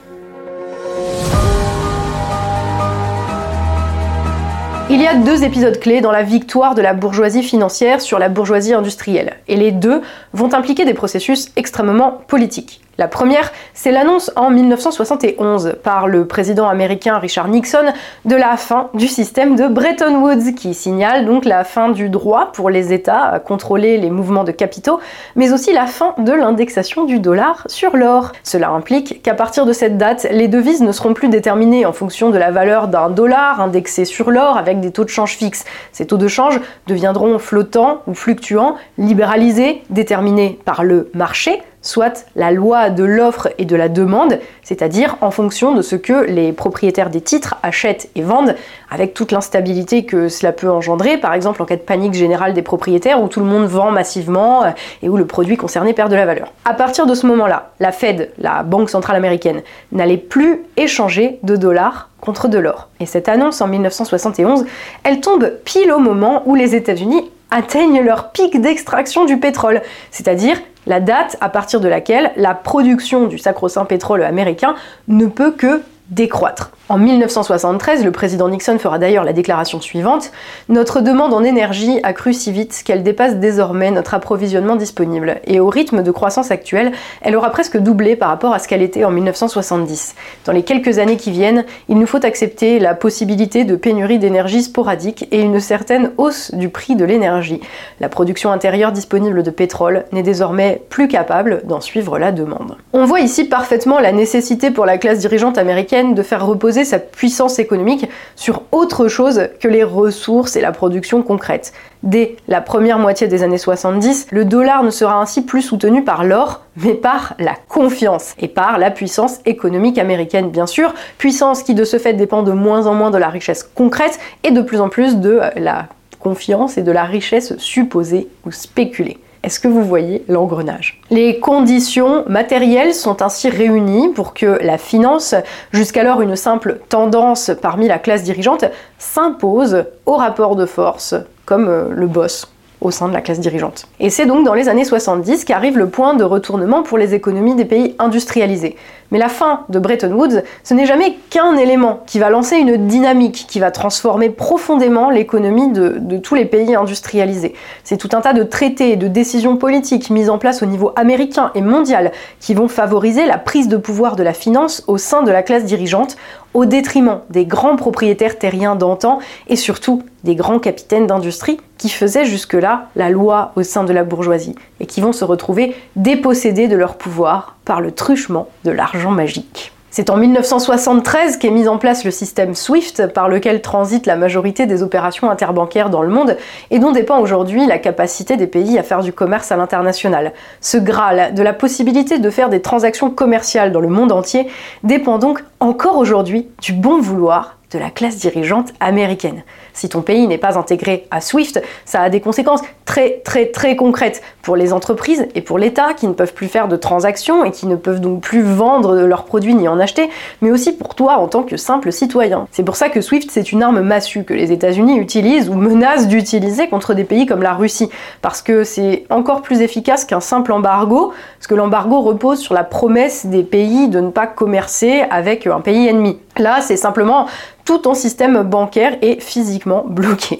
Speaker 1: Il y a deux épisodes clés dans la victoire de la bourgeoisie financière sur la bourgeoisie industrielle, et les deux vont impliquer des processus extrêmement politiques. La première, c'est l'annonce en 1971 par le président américain Richard Nixon de la fin du système de Bretton Woods, qui signale donc la fin du droit pour les États à contrôler les mouvements de capitaux, mais aussi la fin de l'indexation du dollar sur l'or. Cela implique qu'à partir de cette date, les devises ne seront plus déterminées en fonction de la valeur d'un dollar indexé sur l'or avec des taux de change fixes. Ces taux de change deviendront flottants ou fluctuants, libéralisés, déterminés par le marché, soit la loi de l'offre et de la demande, c'est-à-dire en fonction de ce que les propriétaires des titres achètent et vendent, avec toute l'instabilité que cela peut engendrer, par exemple en cas de panique générale des propriétaires où tout le monde vend massivement euh, et où le produit concerné perd de la valeur. À partir de ce moment-là, la Fed, la Banque centrale américaine, n'allait plus échanger de dollars contre de l'or. Et cette annonce en 1971, elle tombe pile au moment où les États-Unis atteignent leur pic d'extraction du pétrole, c'est-à-dire la date à partir de laquelle la production du sacro-saint pétrole américain ne peut que décroître. En 1973, le président Nixon fera d'ailleurs la déclaration suivante Notre demande en énergie a cru si vite qu'elle dépasse désormais notre approvisionnement disponible, et au rythme de croissance actuel, elle aura presque doublé par rapport à ce qu'elle était en 1970. Dans les quelques années qui viennent, il nous faut accepter la possibilité de pénurie d'énergie sporadique et une certaine hausse du prix de l'énergie. La production intérieure disponible de pétrole n'est désormais plus capable d'en suivre la demande. On voit ici parfaitement la nécessité pour la classe dirigeante américaine de faire reposer sa puissance économique sur autre chose que les ressources et la production concrète. Dès la première moitié des années 70, le dollar ne sera ainsi plus soutenu par l'or, mais par la confiance et par la puissance économique américaine, bien sûr, puissance qui de ce fait dépend de moins en moins de la richesse concrète et de plus en plus de la confiance et de la richesse supposée ou spéculée. Est-ce que vous voyez l'engrenage? Les conditions matérielles sont ainsi réunies pour que la finance, jusqu'alors une simple tendance parmi la classe dirigeante, s'impose au rapport de force comme euh, le boss au sein de la classe dirigeante. Et c'est donc dans les années 70 qu'arrive le point de retournement pour les économies des pays industrialisés. Mais la fin de Bretton Woods, ce n'est jamais qu'un élément qui va lancer une dynamique, qui va transformer profondément l'économie de, tous les pays industrialisés. C'est tout un tas de traités et de décisions politiques mises en place au niveau américain et mondial qui vont favoriser la prise de pouvoir de la finance au sein de la classe dirigeante au détriment des grands propriétaires terriens d'antan et surtout des grands capitaines d'industrie qui faisaient jusque-là la loi au sein de la bourgeoisie et qui vont se retrouver dépossédés de leur pouvoir par le truchement de l'argent magique. C'est en 1973 qu'est mis en place le système SWIFT par lequel transite la majorité des opérations interbancaires dans le monde et dont dépend aujourd'hui la capacité des pays à faire du commerce à l'international. Ce Graal de la possibilité de faire des transactions commerciales dans le monde entier dépend donc encore aujourd'hui du bon vouloir de la classe dirigeante américaine. Si ton pays n'est pas intégré à SWIFT, ça a des conséquences très très très concrètes pour les entreprises et pour l'État qui ne peuvent plus faire de transactions et qui ne peuvent donc plus vendre leurs produits ni en acheter, mais aussi pour toi en tant que simple citoyen. C'est pour ça que SWIFT c'est une arme massue que les États-Unis utilisent ou menacent d'utiliser contre des pays comme la Russie, parce que c'est encore plus efficace qu'un simple embargo, parce que l'embargo repose sur la promesse des pays de ne pas commercer avec un pays ennemi. Là, c'est simplement tout ton système bancaire est physiquement bloqué.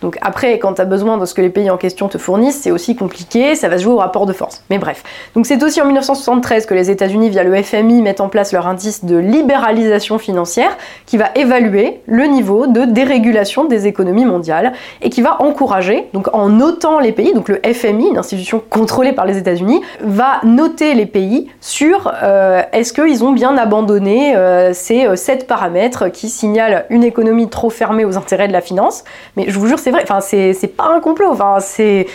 Speaker 1: Donc après, quand tu as besoin de ce que les pays en question te fournissent, c'est aussi compliqué, ça va se jouer au rapport de force. Mais bref. Donc c'est aussi en 1973 que les États-Unis, via le FMI, mettent en place leur indice de libéralisation financière qui va évaluer le niveau de dérégulation des économies mondiales et qui va encourager, donc en notant les pays, donc le FMI, une institution contrôlée par les États-Unis, va noter les pays sur euh, est-ce qu'ils ont bien abandonné euh, ces euh, sept paramètres qui signalent une économie trop fermée aux intérêts de la finance. Mais je vous jure, c'est vrai, enfin, c'est pas un complot, enfin, c'est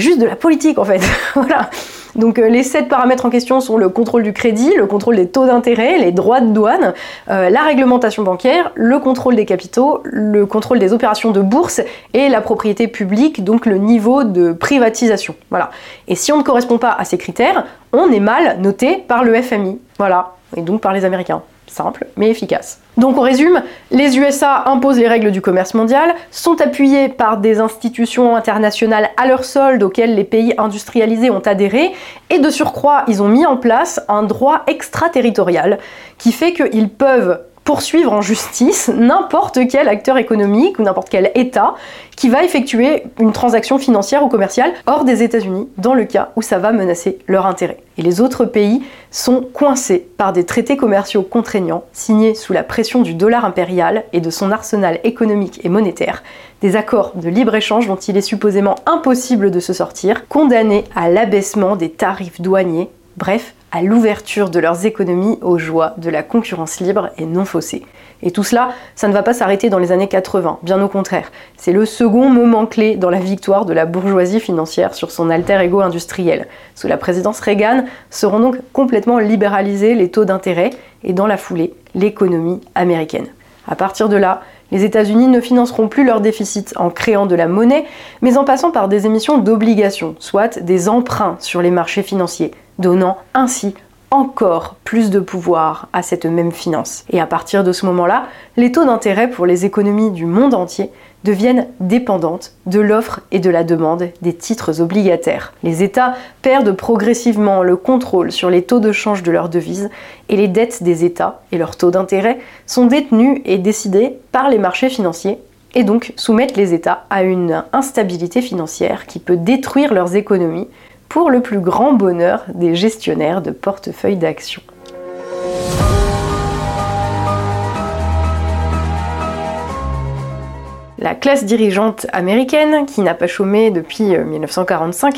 Speaker 1: juste de la politique en fait. voilà. Donc euh, les sept paramètres en question sont le contrôle du crédit, le contrôle des taux d'intérêt, les droits de douane, euh, la réglementation bancaire, le contrôle des capitaux, le contrôle des opérations de bourse et la propriété publique, donc le niveau de privatisation. Voilà. Et si on ne correspond pas à ces critères, on est mal noté par le FMI. Voilà. Et donc par les Américains. Simple, mais efficace. Donc on résume, les USA imposent les règles du commerce mondial, sont appuyés par des institutions internationales à leur solde auxquelles les pays industrialisés ont adhéré, et de surcroît, ils ont mis en place un droit extraterritorial qui fait qu'ils peuvent poursuivre en justice n'importe quel acteur économique ou n'importe quel État qui va effectuer une transaction financière ou commerciale hors des États-Unis dans le cas où ça va menacer leur intérêt. Et les autres pays sont coincés par des traités commerciaux contraignants signés sous la pression du dollar impérial et de son arsenal économique et monétaire, des accords de libre-échange dont il est supposément impossible de se sortir, condamnés à l'abaissement des tarifs douaniers, bref, à l'ouverture de leurs économies aux joies de la concurrence libre et non faussée. Et tout cela, ça ne va pas s'arrêter dans les années 80, bien au contraire. C'est le second moment clé dans la victoire de la bourgeoisie financière sur son alter ego industriel. Sous la présidence Reagan seront donc complètement libéralisés les taux d'intérêt et dans la foulée, l'économie américaine. À partir de là, les États-Unis ne financeront plus leur déficit en créant de la monnaie, mais en passant par des émissions d'obligations, soit des emprunts sur les marchés financiers, donnant ainsi encore plus de pouvoir à cette même finance. Et à partir de ce moment-là, les taux d'intérêt pour les économies du monde entier deviennent dépendantes de l'offre et de la demande des titres obligataires. Les États perdent progressivement le contrôle sur les taux de change de leurs devises et les dettes des États et leurs taux d'intérêt sont détenus et décidés par les marchés financiers et donc soumettent les États à une instabilité financière qui peut détruire leurs économies pour le plus grand bonheur des gestionnaires de portefeuilles d'actions. La classe dirigeante américaine, qui n'a pas chômé depuis 1945,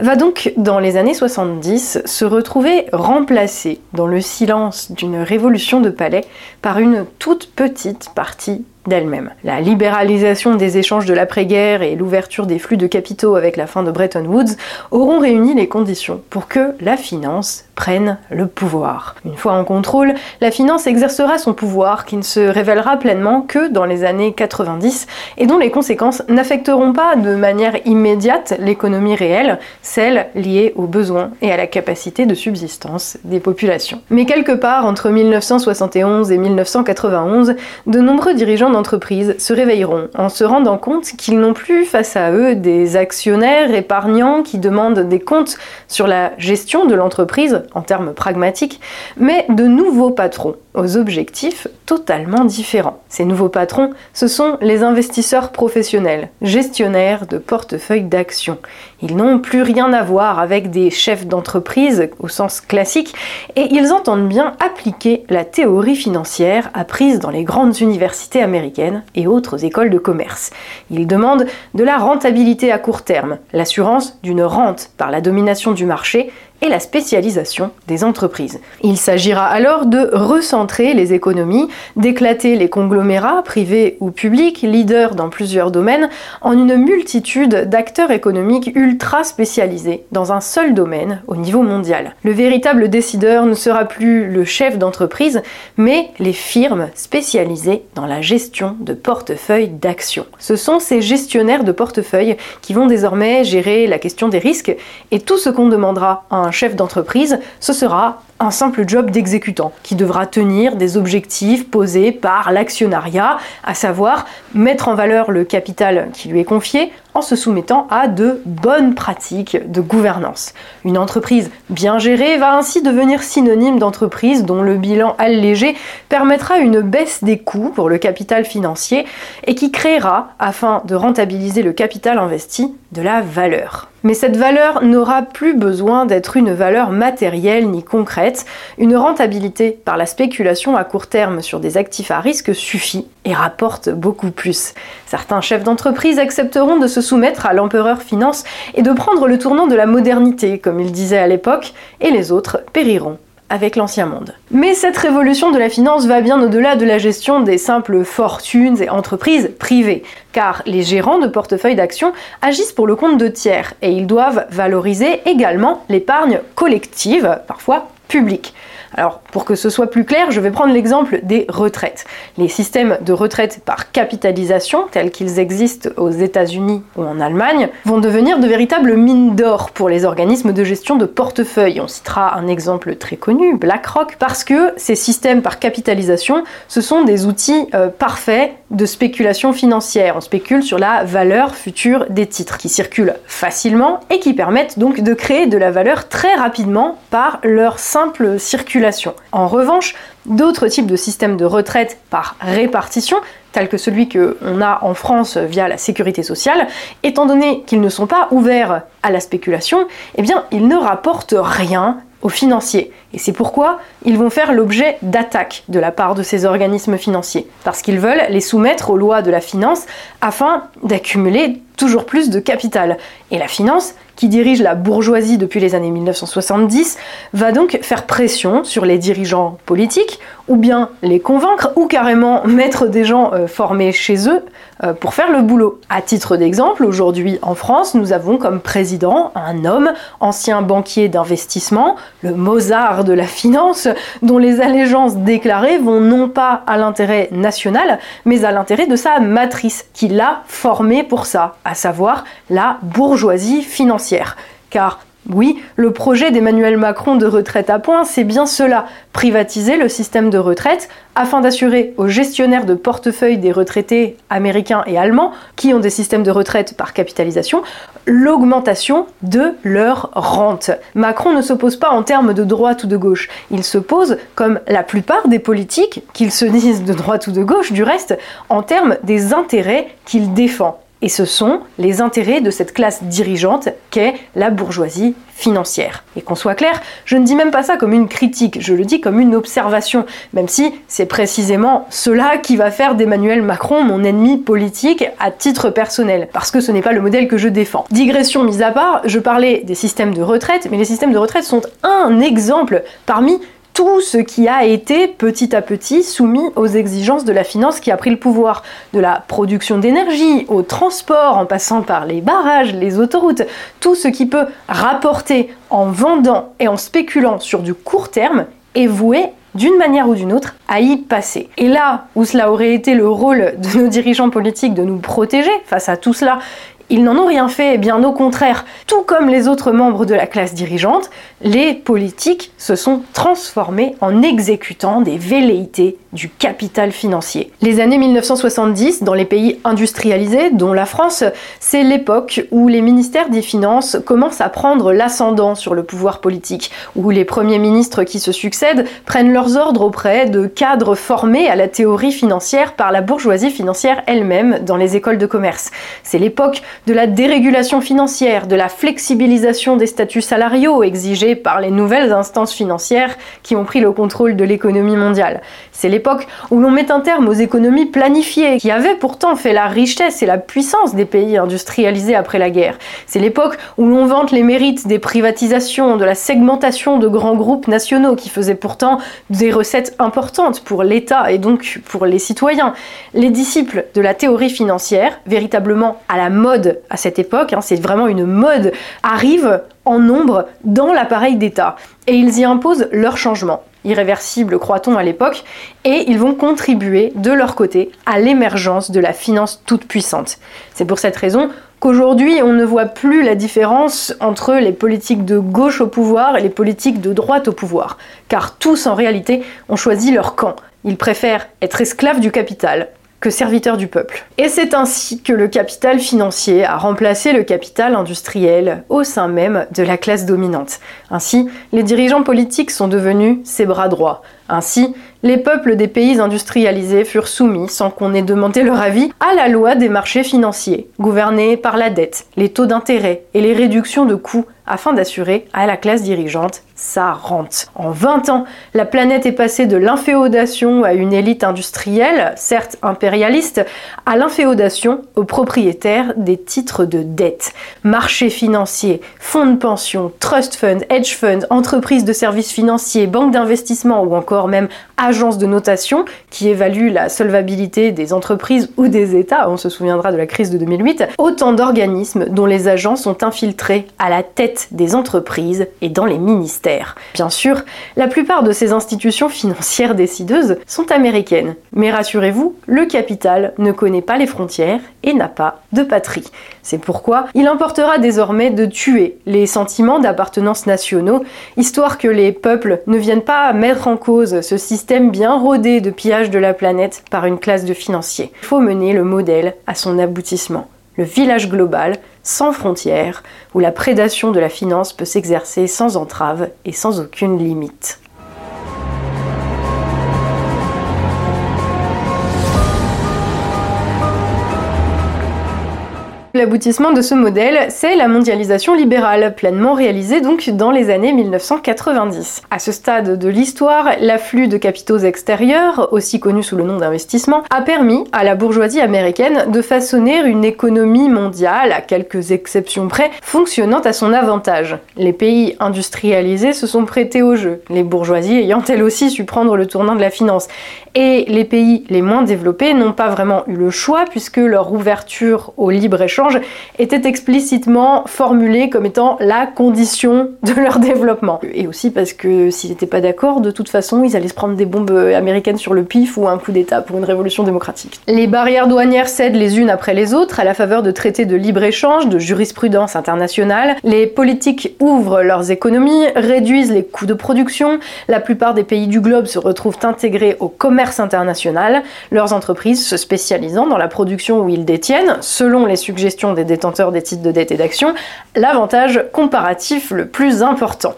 Speaker 1: euh, va donc dans les années 70 se retrouver remplacée dans le silence d'une révolution de palais par une toute petite partie d'elle-même. La libéralisation des échanges de l'après-guerre et l'ouverture des flux de capitaux avec la fin de Bretton Woods auront réuni les conditions pour que la finance prenne le pouvoir. Une fois en contrôle, la finance exercera son pouvoir qui ne se révélera pleinement que dans les années 90 et dont les conséquences n'affecteront pas de manière immédiate l'économie réelle, celle liée aux besoins et à la capacité de subsistance des populations. Mais quelque part entre 1971 et 1991, de nombreux dirigeants d'entreprise se réveilleront en se rendant compte qu'ils n'ont plus face à eux des actionnaires épargnants qui demandent des comptes sur la gestion de l'entreprise en termes pragmatiques, mais de nouveaux patrons aux objectifs totalement différents. Ces nouveaux patrons, ce sont les investisseurs professionnels, gestionnaires de portefeuilles d'actions. Ils n'ont plus rien à voir avec des chefs d'entreprise au sens classique et ils entendent bien appliquer la théorie financière apprise dans les grandes universités américaines et autres écoles de commerce. Ils demandent de la rentabilité à court terme, l'assurance d'une rente par la domination du marché, et la spécialisation des entreprises. Il s'agira alors de recentrer les économies, d'éclater les conglomérats, privés ou publics, leaders dans plusieurs domaines, en une multitude d'acteurs économiques ultra spécialisés dans un seul domaine au niveau mondial. Le véritable décideur ne sera plus le chef d'entreprise, mais les firmes spécialisées dans la gestion de portefeuilles d'actions. Ce sont ces gestionnaires de portefeuille qui vont désormais gérer la question des risques et tout ce qu'on demandera à un chef d'entreprise, ce sera un simple job d'exécutant qui devra tenir des objectifs posés par l'actionnariat, à savoir mettre en valeur le capital qui lui est confié en se soumettant à de bonnes pratiques de gouvernance. Une entreprise bien gérée va ainsi devenir synonyme d'entreprise dont le bilan allégé permettra une baisse des coûts pour le capital financier et qui créera, afin de rentabiliser le capital investi, de la valeur. Mais cette valeur n'aura plus besoin d'être une valeur matérielle ni concrète. Une rentabilité par la spéculation à court terme sur des actifs à risque suffit et rapporte beaucoup plus. Certains chefs d'entreprise accepteront de se soumettre à l'empereur finance et de prendre le tournant de la modernité, comme il disait à l'époque, et les autres périront avec l'ancien monde. Mais cette révolution de la finance va bien au-delà de la gestion des simples fortunes et entreprises privées, car les gérants de portefeuilles d'actions agissent pour le compte de tiers et ils doivent valoriser également l'épargne collective, parfois publique. Alors, pour que ce soit plus clair, je vais prendre l'exemple des retraites. Les systèmes de retraite par capitalisation, tels qu'ils existent aux États-Unis ou en Allemagne, vont devenir de véritables mines d'or pour les organismes de gestion de portefeuille. On citera un exemple très connu, BlackRock, parce que ces systèmes par capitalisation, ce sont des outils euh, parfaits de spéculation financière. On spécule sur la valeur future des titres qui circulent facilement et qui permettent donc de créer de la valeur très rapidement par leur simple circulation en revanche, d'autres types de systèmes de retraite par répartition, tels que celui qu'on a en France via la sécurité sociale, étant donné qu'ils ne sont pas ouverts à la spéculation, eh bien, ils ne rapportent rien aux financiers. Et c'est pourquoi ils vont faire l'objet d'attaques de la part de ces organismes financiers, parce qu'ils veulent les soumettre aux lois de la finance afin d'accumuler toujours plus de capital. Et la finance, qui dirige la bourgeoisie depuis les années 1970, va donc faire pression sur les dirigeants politiques, ou bien les convaincre, ou carrément mettre des gens euh, formés chez eux euh, pour faire le boulot. À titre d'exemple, aujourd'hui en France, nous avons comme président un homme, ancien banquier d'investissement, le Mozart de la finance, dont les allégeances déclarées vont non pas à l'intérêt national, mais à l'intérêt de sa matrice, qui l'a formé pour ça, à savoir la bourgeoisie financière. Car oui, le projet d'Emmanuel Macron de retraite à points, c'est bien cela, privatiser le système de retraite afin d'assurer aux gestionnaires de portefeuille des retraités américains et allemands, qui ont des systèmes de retraite par capitalisation, l'augmentation de leur rente. Macron ne s'oppose pas en termes de droite ou de gauche, il se pose, comme la plupart des politiques, qu'ils se disent de droite ou de gauche du reste, en termes des intérêts qu'il défend. Et ce sont les intérêts de cette classe dirigeante qu'est la bourgeoisie financière. Et qu'on soit clair, je ne dis même pas ça comme une critique, je le dis comme une observation, même si c'est précisément cela qui va faire d'Emmanuel Macron mon ennemi politique à titre personnel, parce que ce n'est pas le modèle que je défends. Digression mise à part, je parlais des systèmes de retraite, mais les systèmes de retraite sont un exemple parmi tout ce qui a été petit à petit soumis aux exigences de la finance qui a pris le pouvoir, de la production d'énergie au transport en passant par les barrages, les autoroutes, tout ce qui peut rapporter en vendant et en spéculant sur du court terme est voué d'une manière ou d'une autre, à y passer. Et là où cela aurait été le rôle de nos dirigeants politiques de nous protéger face à tout cela, Ils n'en ont rien fait, bien au contraire. Tout comme les autres membres de la classe dirigeante, les politiques se sont transformés en exécutants des velléités du capital financier. Les années 1970, dans les pays industrialisés, dont la France, c'est l'époque où les ministères des Finances commencent à prendre l'ascendant sur le pouvoir politique, où les premiers ministres qui se succèdent prennent leurs ordres auprès de cadres formés à la théorie financière par la bourgeoisie financière elle-même dans les écoles de commerce. C'est l'époque de la dérégulation financière, de la flexibilisation des statuts salariaux exigés par les nouvelles instances financières qui ont pris le contrôle de l'économie mondiale. C'est l'époque où l'on met un terme aux économies planifiées, qui avaient pourtant fait la richesse et la puissance des pays industrialisés après la guerre. C'est l'époque où l'on vante les mérites des privatisations, de la segmentation de grands groupes nationaux qui faisaient pourtant des recettes importantes pour l'État et donc pour les citoyens. Les disciples de la théorie financière, véritablement à la mode à cette époque, hein, c'est vraiment une mode, arrivent en nombre dans l'appareil d'État. Et ils y imposent leur changement. Irréversible, croit-on à l'époque, et ils vont contribuer de leur côté à l'émergence de la finance toute puissante. C'est pour cette raison qu'aujourd'hui on ne voit plus la différence entre les politiques de gauche au pouvoir et les politiques de droite au pouvoir, car tous en réalité ont choisi leur camp. Ils préfèrent être esclaves du capital que serviteur du peuple. Et c'est ainsi que le capital financier a remplacé le capital industriel au sein même de la classe dominante. Ainsi, les dirigeants politiques sont devenus ses bras droits. Ainsi, les peuples des pays industrialisés furent soumis, sans qu'on ait demandé leur avis, à la loi des marchés financiers, gouvernée par la dette, les taux d'intérêt et les réductions de coûts afin d'assurer à la classe dirigeante sa rente. En 20 ans, la planète est passée de l'inféodation à une élite industrielle, certes impérialiste, à l'inféodation aux propriétaires des titres de dette. Marchés financiers, fonds de pension, trust funds, hedge funds, entreprises de services financiers, banques d'investissement ou encore même agences de notation qui évaluent la solvabilité des entreprises ou des États, on se souviendra de la crise de 2008, autant d'organismes dont les agents sont infiltrés à la tête des entreprises et dans les ministères. Bien sûr, la plupart de ces institutions financières décideuses sont américaines, mais rassurez-vous, le capital ne connaît pas les frontières et n'a pas de patrie. C'est pourquoi il importera désormais de tuer les sentiments d'appartenance nationaux, histoire que les peuples ne viennent pas mettre en cause ce système bien rodé de pillage de la planète par une classe de financiers. Il faut mener le modèle à son aboutissement. Le village global, sans frontières, où la prédation de la finance peut s'exercer sans entrave et sans aucune limite. L'aboutissement de ce modèle, c'est la mondialisation libérale, pleinement réalisée donc dans les années 1990. À ce stade de l'histoire, l'afflux de capitaux extérieurs, aussi connu sous le nom d'investissement, a permis à la bourgeoisie américaine de façonner une économie mondiale, à quelques exceptions près, fonctionnant à son avantage. Les pays industrialisés se sont prêtés au jeu, les bourgeoisies ayant elles aussi su prendre le tournant de la finance. Et les pays les moins développés n'ont pas vraiment eu le choix puisque leur ouverture au libre-échange était explicitement formulé comme étant la condition de leur développement. Et aussi parce que s'ils n'étaient pas d'accord, de toute façon, ils allaient se prendre des bombes américaines sur le pif ou un coup d'État pour une révolution démocratique. Les barrières douanières cèdent les unes après les autres à la faveur de traités de libre-échange, de jurisprudence internationale. Les politiques ouvrent leurs économies, réduisent les coûts de production. La plupart des pays du globe se retrouvent intégrés au commerce international, leurs entreprises se spécialisant dans la production où ils détiennent, selon les suggestions des détenteurs des titres de dette et d'actions, l'avantage comparatif le plus important.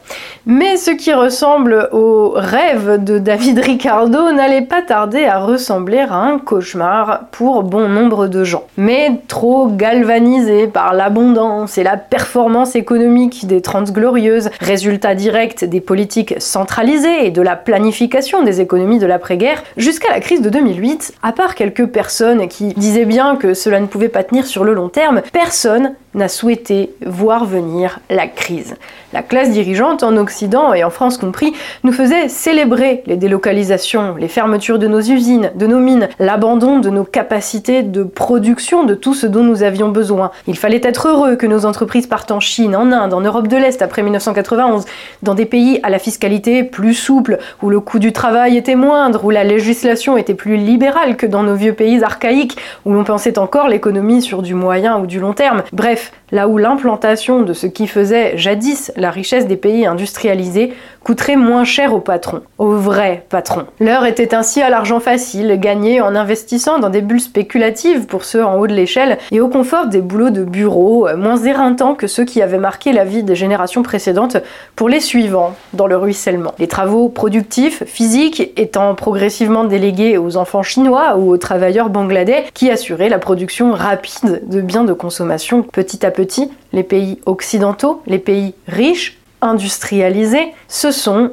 Speaker 1: Mais ce qui ressemble au rêve de David Ricardo n'allait pas tarder à ressembler à un cauchemar pour bon nombre de gens. Mais trop galvanisé par l'abondance et la performance économique des Trente Glorieuses, résultat direct des politiques centralisées et de la planification des économies de l'après-guerre, jusqu'à la crise de 2008, à part quelques personnes qui disaient bien que cela ne pouvait pas tenir sur le long terme, personne n'a souhaité voir venir la crise. La classe dirigeante en Occident et en France compris nous faisait célébrer les délocalisations, les fermetures de nos usines, de nos mines, l'abandon de nos capacités de production de tout ce dont nous avions besoin. Il fallait être heureux que nos entreprises partent en Chine, en Inde, en Europe de l'Est après 1991, dans des pays à la fiscalité plus souple, où le coût du travail était moindre, où la législation était plus libérale que dans nos vieux pays archaïques, où l'on pensait encore l'économie sur du moyen ou du long terme. Bref, life là où l'implantation de ce qui faisait jadis la richesse des pays industrialisés coûterait moins cher aux patrons, aux vrais patrons. L'heure était ainsi à l'argent facile, gagné en investissant dans des bulles spéculatives pour ceux en haut de l'échelle et au confort des boulots de bureau, moins éreintants que ceux qui avaient marqué la vie des générations précédentes pour les suivants dans le ruissellement. Les travaux productifs, physiques, étant progressivement délégués aux enfants chinois ou aux travailleurs bangladais qui assuraient la production rapide de biens de consommation petit à petit. Les pays occidentaux, les pays riches, industrialisés, se sont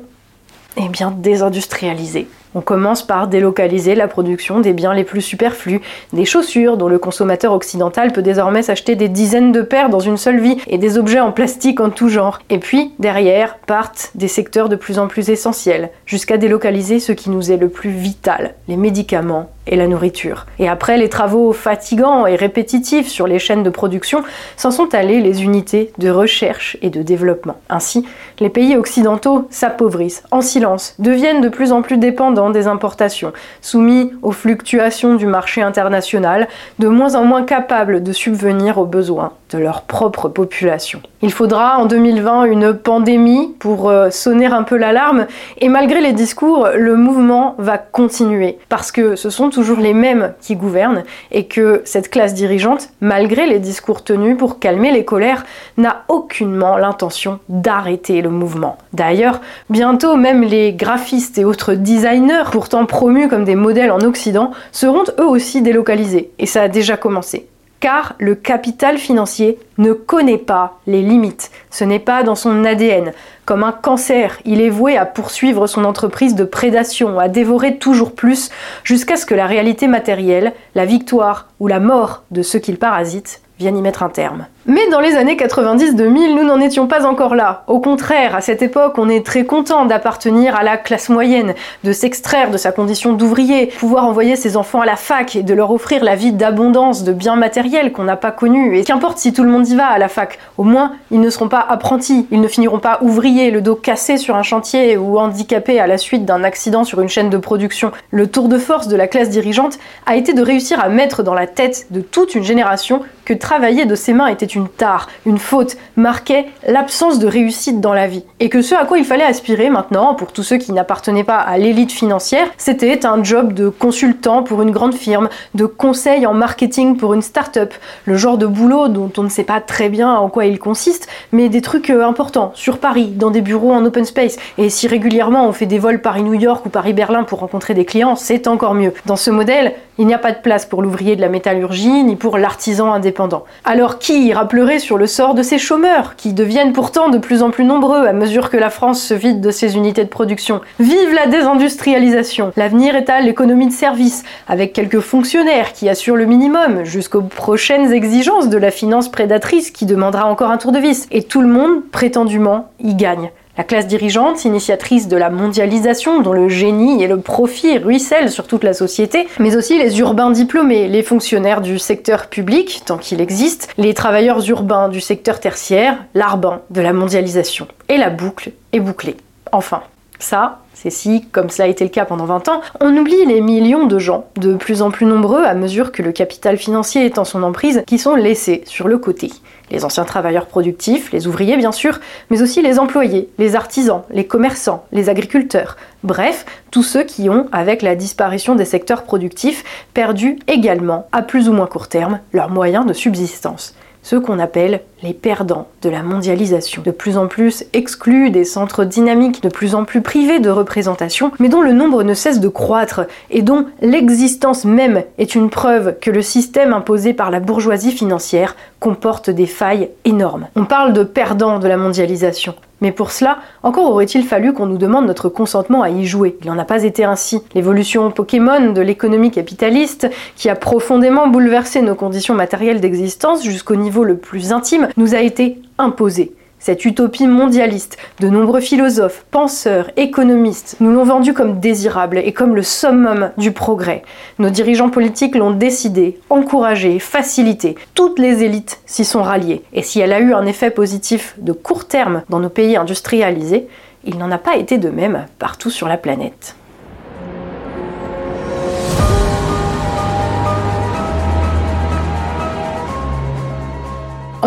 Speaker 1: eh bien, désindustrialisés. On commence par délocaliser la production des biens les plus superflus, des chaussures dont le consommateur occidental peut désormais s'acheter des dizaines de paires dans une seule vie, et des objets en plastique en tout genre. Et puis, derrière, partent des secteurs de plus en plus essentiels, jusqu'à délocaliser ce qui nous est le plus vital, les médicaments et la nourriture. Et après les travaux fatigants et répétitifs sur les chaînes de production, s'en sont allées les unités de recherche et de développement. Ainsi, les pays occidentaux s'appauvrissent en silence, deviennent de plus en plus dépendants des importations, soumis aux fluctuations du marché international, de moins en moins capables de subvenir aux besoins de leur propre population. Il faudra en 2020 une pandémie pour euh, sonner un peu l'alarme et malgré les discours, le mouvement va continuer parce que ce sont toujours les mêmes qui gouvernent et que cette classe dirigeante, malgré les discours tenus pour calmer les colères, n'a aucunement l'intention d'arrêter le mouvement. D'ailleurs, bientôt même les graphistes et autres designers, pourtant promus comme des modèles en Occident, seront eux aussi délocalisés et ça a déjà commencé car le capital financier ne connaît pas les limites. Ce n'est pas dans son ADN. Comme un cancer, il est voué à poursuivre son entreprise de prédation, à dévorer toujours plus, jusqu'à ce que la réalité matérielle, la victoire ou la mort de ceux qu'il parasite viennent y mettre un terme. Mais dans les années 90-2000, nous n'en étions pas encore là. Au contraire, à cette époque, on est très content d'appartenir à la classe moyenne, de s'extraire de sa condition d'ouvrier, pouvoir envoyer ses enfants à la fac et de leur offrir la vie d'abondance, de biens matériels qu'on n'a pas connus. Et qu'importe si tout le monde y va à la fac, au moins ils ne seront pas apprentis, ils ne finiront pas ouvriers, le dos cassé sur un chantier ou handicapés à la suite d'un accident sur une chaîne de production. Le tour de force de la classe dirigeante a été de réussir à mettre dans la tête de toute une génération que travailler de ses mains était une tare, une faute, marquait l'absence de réussite dans la vie. Et que ce à quoi il fallait aspirer maintenant, pour tous ceux qui n'appartenaient pas à l'élite financière, c'était un job de consultant pour une grande firme, de conseil en marketing pour une start-up, le genre de boulot dont on ne sait pas très bien en quoi il consiste, mais des trucs euh, importants, sur Paris, dans des bureaux en open space. Et si régulièrement on fait des vols Paris-New York ou Paris-Berlin pour rencontrer des clients, c'est encore mieux. Dans ce modèle, il n'y a pas de place pour l'ouvrier de la métallurgie ni pour l'artisan indépendant. Alors qui ira pleurer sur le sort de ces chômeurs, qui deviennent pourtant de plus en plus nombreux à mesure que la France se vide de ses unités de production Vive la désindustrialisation L'avenir est à l'économie de service, avec quelques fonctionnaires qui assurent le minimum, jusqu'aux prochaines exigences de la finance prédatrice qui demandera encore un tour de vis. Et tout le monde, prétendument, y gagne. La classe dirigeante, initiatrice de la mondialisation, dont le génie et le profit ruissellent sur toute la société, mais aussi les urbains diplômés, les fonctionnaires du secteur public, tant qu'il existe, les travailleurs urbains du secteur tertiaire, l'arbin de la mondialisation. Et la boucle est bouclée. Enfin, ça, c'est si, comme cela a été le cas pendant 20 ans, on oublie les millions de gens, de plus en plus nombreux à mesure que le capital financier est en son emprise, qui sont laissés sur le côté. Les anciens travailleurs productifs, les ouvriers bien sûr, mais aussi les employés, les artisans, les commerçants, les agriculteurs, bref, tous ceux qui ont, avec la disparition des secteurs productifs, perdu également, à plus ou moins court terme, leurs moyens de subsistance ceux qu'on appelle les perdants de la mondialisation, de plus en plus exclus des centres dynamiques, de plus en plus privés de représentation, mais dont le nombre ne cesse de croître et dont l'existence même est une preuve que le système imposé par la bourgeoisie financière comporte des failles énormes. On parle de perdants de la mondialisation, Mais pour cela, encore aurait-il fallu qu'on nous demande notre consentement à y jouer. Il n'en a pas été ainsi. L'évolution Pokémon de l'économie capitaliste, qui a profondément bouleversé nos conditions matérielles d'existence jusqu'au niveau le plus intime, nous a été imposée. Cette utopie mondialiste, de nombreux philosophes, penseurs, économistes nous l'ont vendue comme désirable et comme le summum du progrès. Nos dirigeants politiques l'ont décidé, encouragé, facilité. Toutes les élites s'y sont ralliées. Et si elle a eu un effet positif de court terme dans nos pays industrialisés, il n'en a pas été de même partout sur la planète.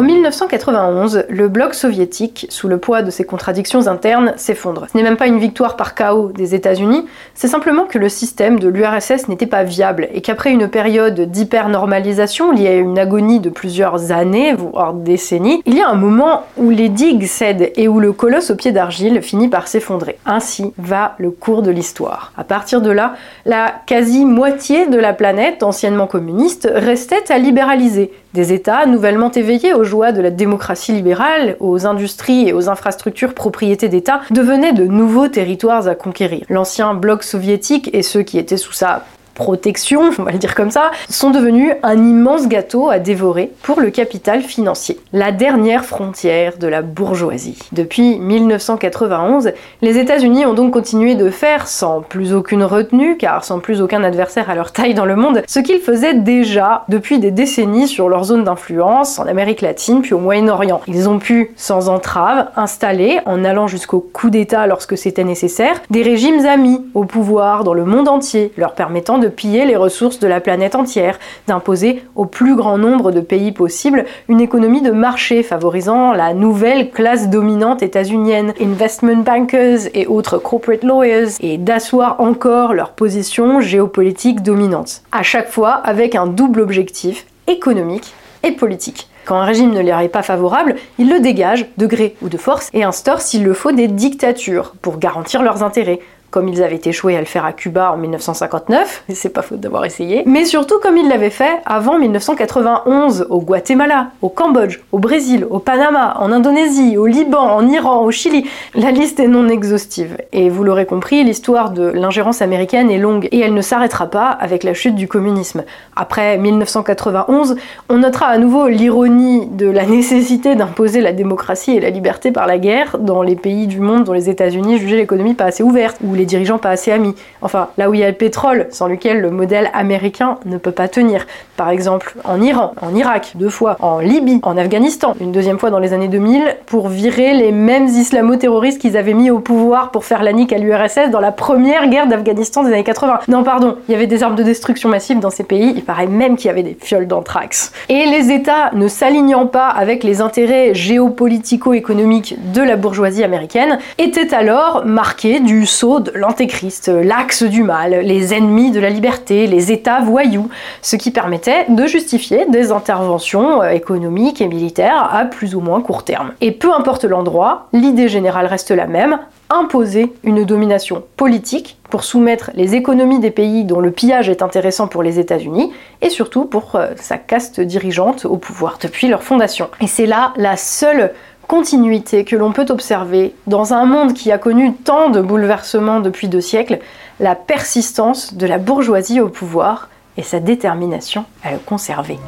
Speaker 1: En 1991, le bloc soviétique, sous le poids de ses contradictions internes, s'effondre. Ce n'est même pas une victoire par chaos des États-Unis, c'est simplement que le système de l'URSS n'était pas viable et qu'après une période d'hyper-normalisation liée à une agonie de plusieurs années, voire décennies, il y a un moment où les digues cèdent et où le colosse au pied d'argile finit par s'effondrer. Ainsi va le cours de l'histoire. À partir de là, la quasi-moitié de la planète, anciennement communiste, restait à libéraliser. Des États nouvellement éveillés aux joies de la démocratie libérale, aux industries et aux infrastructures propriétés d'État devenaient de nouveaux territoires à conquérir. L'ancien bloc soviétique et ceux qui étaient sous sa protection, on va le dire comme ça, sont devenus un immense gâteau à dévorer pour le capital financier. La dernière frontière de la bourgeoisie. Depuis 1991, les États-Unis ont donc continué de faire, sans plus aucune retenue, car sans plus aucun adversaire à leur taille dans le monde, ce qu'ils faisaient déjà depuis des décennies sur leur zone d'influence en Amérique latine puis au Moyen-Orient. Ils ont pu, sans entrave, installer, en allant jusqu'au coup d'État lorsque c'était nécessaire, des régimes amis au pouvoir dans le monde entier, leur permettant de piller les ressources de la planète entière, d'imposer au plus grand nombre de pays possible une économie de marché favorisant la nouvelle classe dominante états-unienne, investment bankers et autres corporate lawyers, et d'asseoir encore leur position géopolitique dominante. À chaque fois avec un double objectif économique et politique. Quand un régime ne leur est pas favorable, ils le dégagent de gré ou de force et instaurent s'il le faut des dictatures pour garantir leurs intérêts, comme ils avaient échoué à le faire à Cuba en 1959, et c'est pas faute d'avoir essayé, mais surtout comme ils l'avaient fait avant 1991 au Guatemala, au Cambodge, au Brésil, au Panama, en Indonésie, au Liban, en Iran, au Chili. La liste est non exhaustive. Et vous l'aurez compris, l'histoire de l'ingérence américaine est longue et elle ne s'arrêtera pas avec la chute du communisme. Après 1991, on notera à nouveau l'ironie de la nécessité d'imposer la démocratie et la liberté par la guerre dans les pays du monde dont les États-Unis jugeaient l'économie pas assez ouverte, les dirigeants pas assez amis. Enfin, là où il y a le pétrole, sans lequel le modèle américain ne peut pas tenir. Par exemple, en Iran, en Irak, deux fois, en Libye, en Afghanistan, une deuxième fois dans les années 2000, pour virer les mêmes islamo-terroristes qu'ils avaient mis au pouvoir pour faire la nique à l'URSS dans la première guerre d'Afghanistan des années 80. Non, pardon, il y avait des armes de destruction massive dans ces pays, il paraît même qu'il y avait des fioles d'anthrax. Et les États ne s'alignant pas avec les intérêts géopolitico-économiques de la bourgeoisie américaine, étaient alors marqués du saut de l'antéchrist, l'axe du mal, les ennemis de la liberté, les États voyous, ce qui permettait de justifier des interventions euh, économiques et militaires à plus ou moins court terme. Et peu importe l'endroit, l'idée générale reste la même, imposer une domination politique pour soumettre les économies des pays dont le pillage est intéressant pour les États-Unis et surtout pour euh, sa caste dirigeante au pouvoir depuis leur fondation. Et c'est là la seule continuité que l'on peut observer dans un monde qui a connu tant de bouleversements depuis deux siècles, la persistance de la bourgeoisie au pouvoir et sa détermination à le conserver.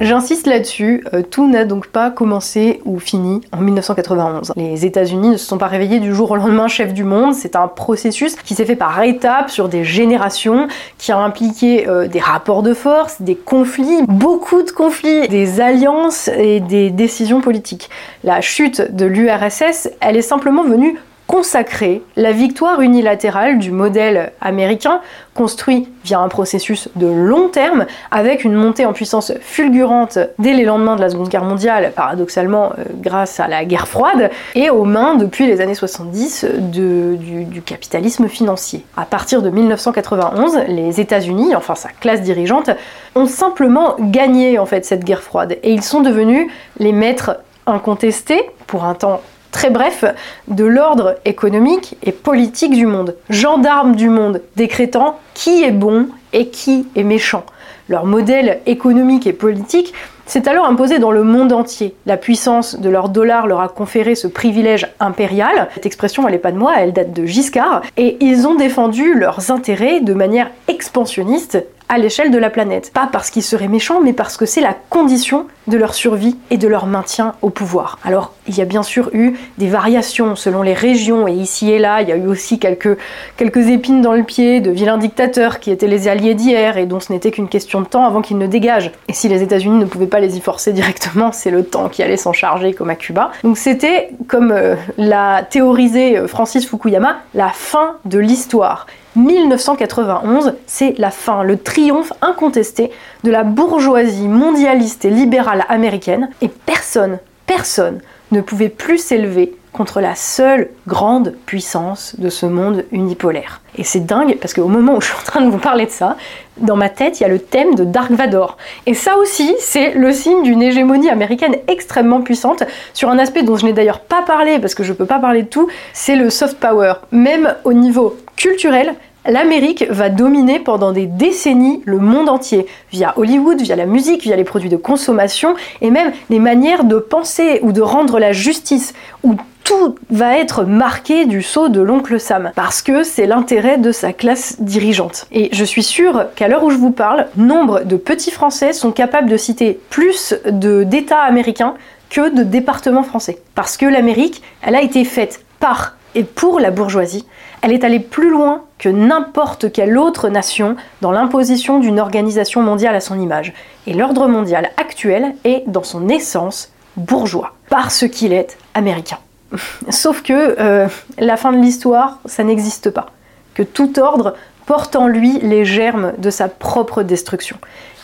Speaker 1: J'insiste là-dessus, euh, tout n'a donc pas commencé ou fini en 1991. Les États-Unis ne se sont pas réveillés du jour au lendemain chef du monde, c'est un processus qui s'est fait par étapes sur des générations, qui a impliqué euh, des rapports de force, des conflits, beaucoup de conflits, des alliances et des décisions politiques. La chute de l'URSS, elle est simplement venue consacrer la victoire unilatérale du modèle américain construit via un processus de long terme avec une montée en puissance fulgurante dès les lendemains de la Seconde Guerre mondiale, paradoxalement euh, grâce à la guerre froide, et aux mains depuis les années 70 du, du capitalisme financier. À partir de 1991, les États-Unis, enfin sa classe dirigeante, ont simplement gagné en fait cette guerre froide et ils sont devenus les maîtres incontestés pour un temps très bref, de l'ordre économique et politique du monde, gendarme du monde, décrétant qui est bon et qui est méchant. Leur modèle économique et politique s'est alors imposé dans le monde entier. La puissance de leur dollar leur a conféré ce privilège impérial. Cette expression, elle n'est pas de moi, elle date de Giscard. Et ils ont défendu leurs intérêts de manière expansionniste à l'échelle de la planète. Pas parce qu'ils seraient méchants, mais parce que c'est la condition de leur survie et de leur maintien au pouvoir. Alors, il y a bien sûr eu des variations selon les régions, et ici et là, il y a eu aussi quelques, épines dans le pied de vilains dictateurs qui étaient les alliés d'hier et dont ce n'était qu'une question de temps avant qu'ils ne dégagent. Et si les États-Unis ne pouvaient pas les y forcer directement, c'est le temps qui allait s'en charger, comme à Cuba. Donc c'était, comme euh, l'a théorisé euh, Francis Fukuyama, la fin de l'histoire. 1991, c'est la fin, le triomphe incontesté de la bourgeoisie mondialiste et libérale américaine, et personne, personne ne pouvait plus s'élever contre la seule grande puissance de ce monde unipolaire. Et c'est dingue parce qu'au moment où je suis en train de vous parler de ça, dans ma tête, il y a le thème de Dark Vador. Et ça aussi, c'est le signe d'une hégémonie américaine extrêmement puissante sur un aspect dont je n'ai d'ailleurs pas parlé parce que je ne peux pas parler de tout, c'est le soft power. Même au niveau culturel, L'Amérique va dominer pendant des décennies le monde entier, via Hollywood, via la musique, via les produits de consommation, et même les manières de penser ou de rendre la justice, où tout va être marqué du sceau de l'oncle Sam, parce que c'est l'intérêt de sa classe dirigeante. Et je suis sûre qu'à l'heure où je vous parle, nombre de petits Français sont capables de citer plus d'États américains que de départements français. Parce que l'Amérique, elle a été faite par et pour la bourgeoisie, elle est allée plus loin que n'importe quelle autre nation dans l'imposition d'une organisation mondiale à son image. Et l'ordre mondial actuel est, dans son essence, bourgeois, parce qu'il est américain. Sauf que euh, la fin de l'histoire, ça n'existe pas. Que tout ordre porte en lui les germes de sa propre destruction.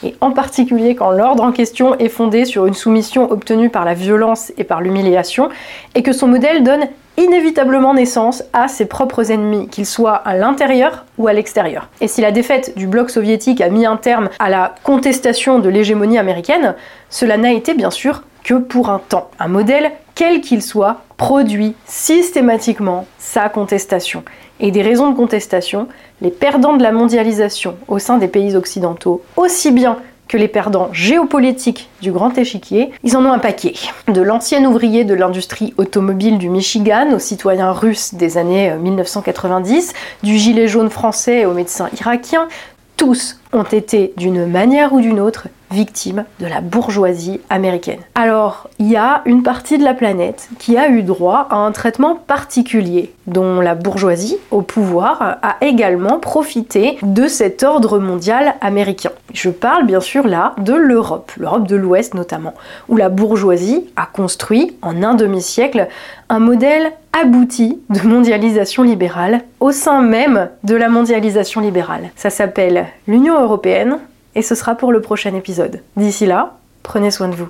Speaker 1: Et en particulier quand l'ordre en question est fondé sur une soumission obtenue par la violence et par l'humiliation, et que son modèle donne inévitablement naissance à ses propres ennemis, qu'ils soient à l'intérieur ou à l'extérieur. Et si la défaite du bloc soviétique a mis un terme à la contestation de l'hégémonie américaine, cela n'a été bien sûr que pour un temps. Un modèle, quel qu'il soit, produit systématiquement sa contestation. Et des raisons de contestation, les perdants de la mondialisation au sein des pays occidentaux, aussi bien que les perdants géopolitiques du grand échiquier, ils en ont un paquet. De l'ancien ouvrier de l'industrie automobile du Michigan aux citoyens russes des années 1990, euh, du gilet jaune français aux médecins irakiens, tous ont été d'une manière ou d'une autre victimes de la bourgeoisie américaine. Alors, il y a une partie de la planète qui a eu droit à un traitement particulier, dont la bourgeoisie au pouvoir a également profité de cet ordre mondial américain. Je parle bien sûr là de l'Europe, l'Europe de l'Ouest notamment, où la bourgeoisie a construit en un demi-siècle un modèle abouti de mondialisation libérale au sein même de la mondialisation libérale. Ça s'appelle l'Union européenne et ce sera pour le prochain épisode. D'ici là, prenez soin de vous.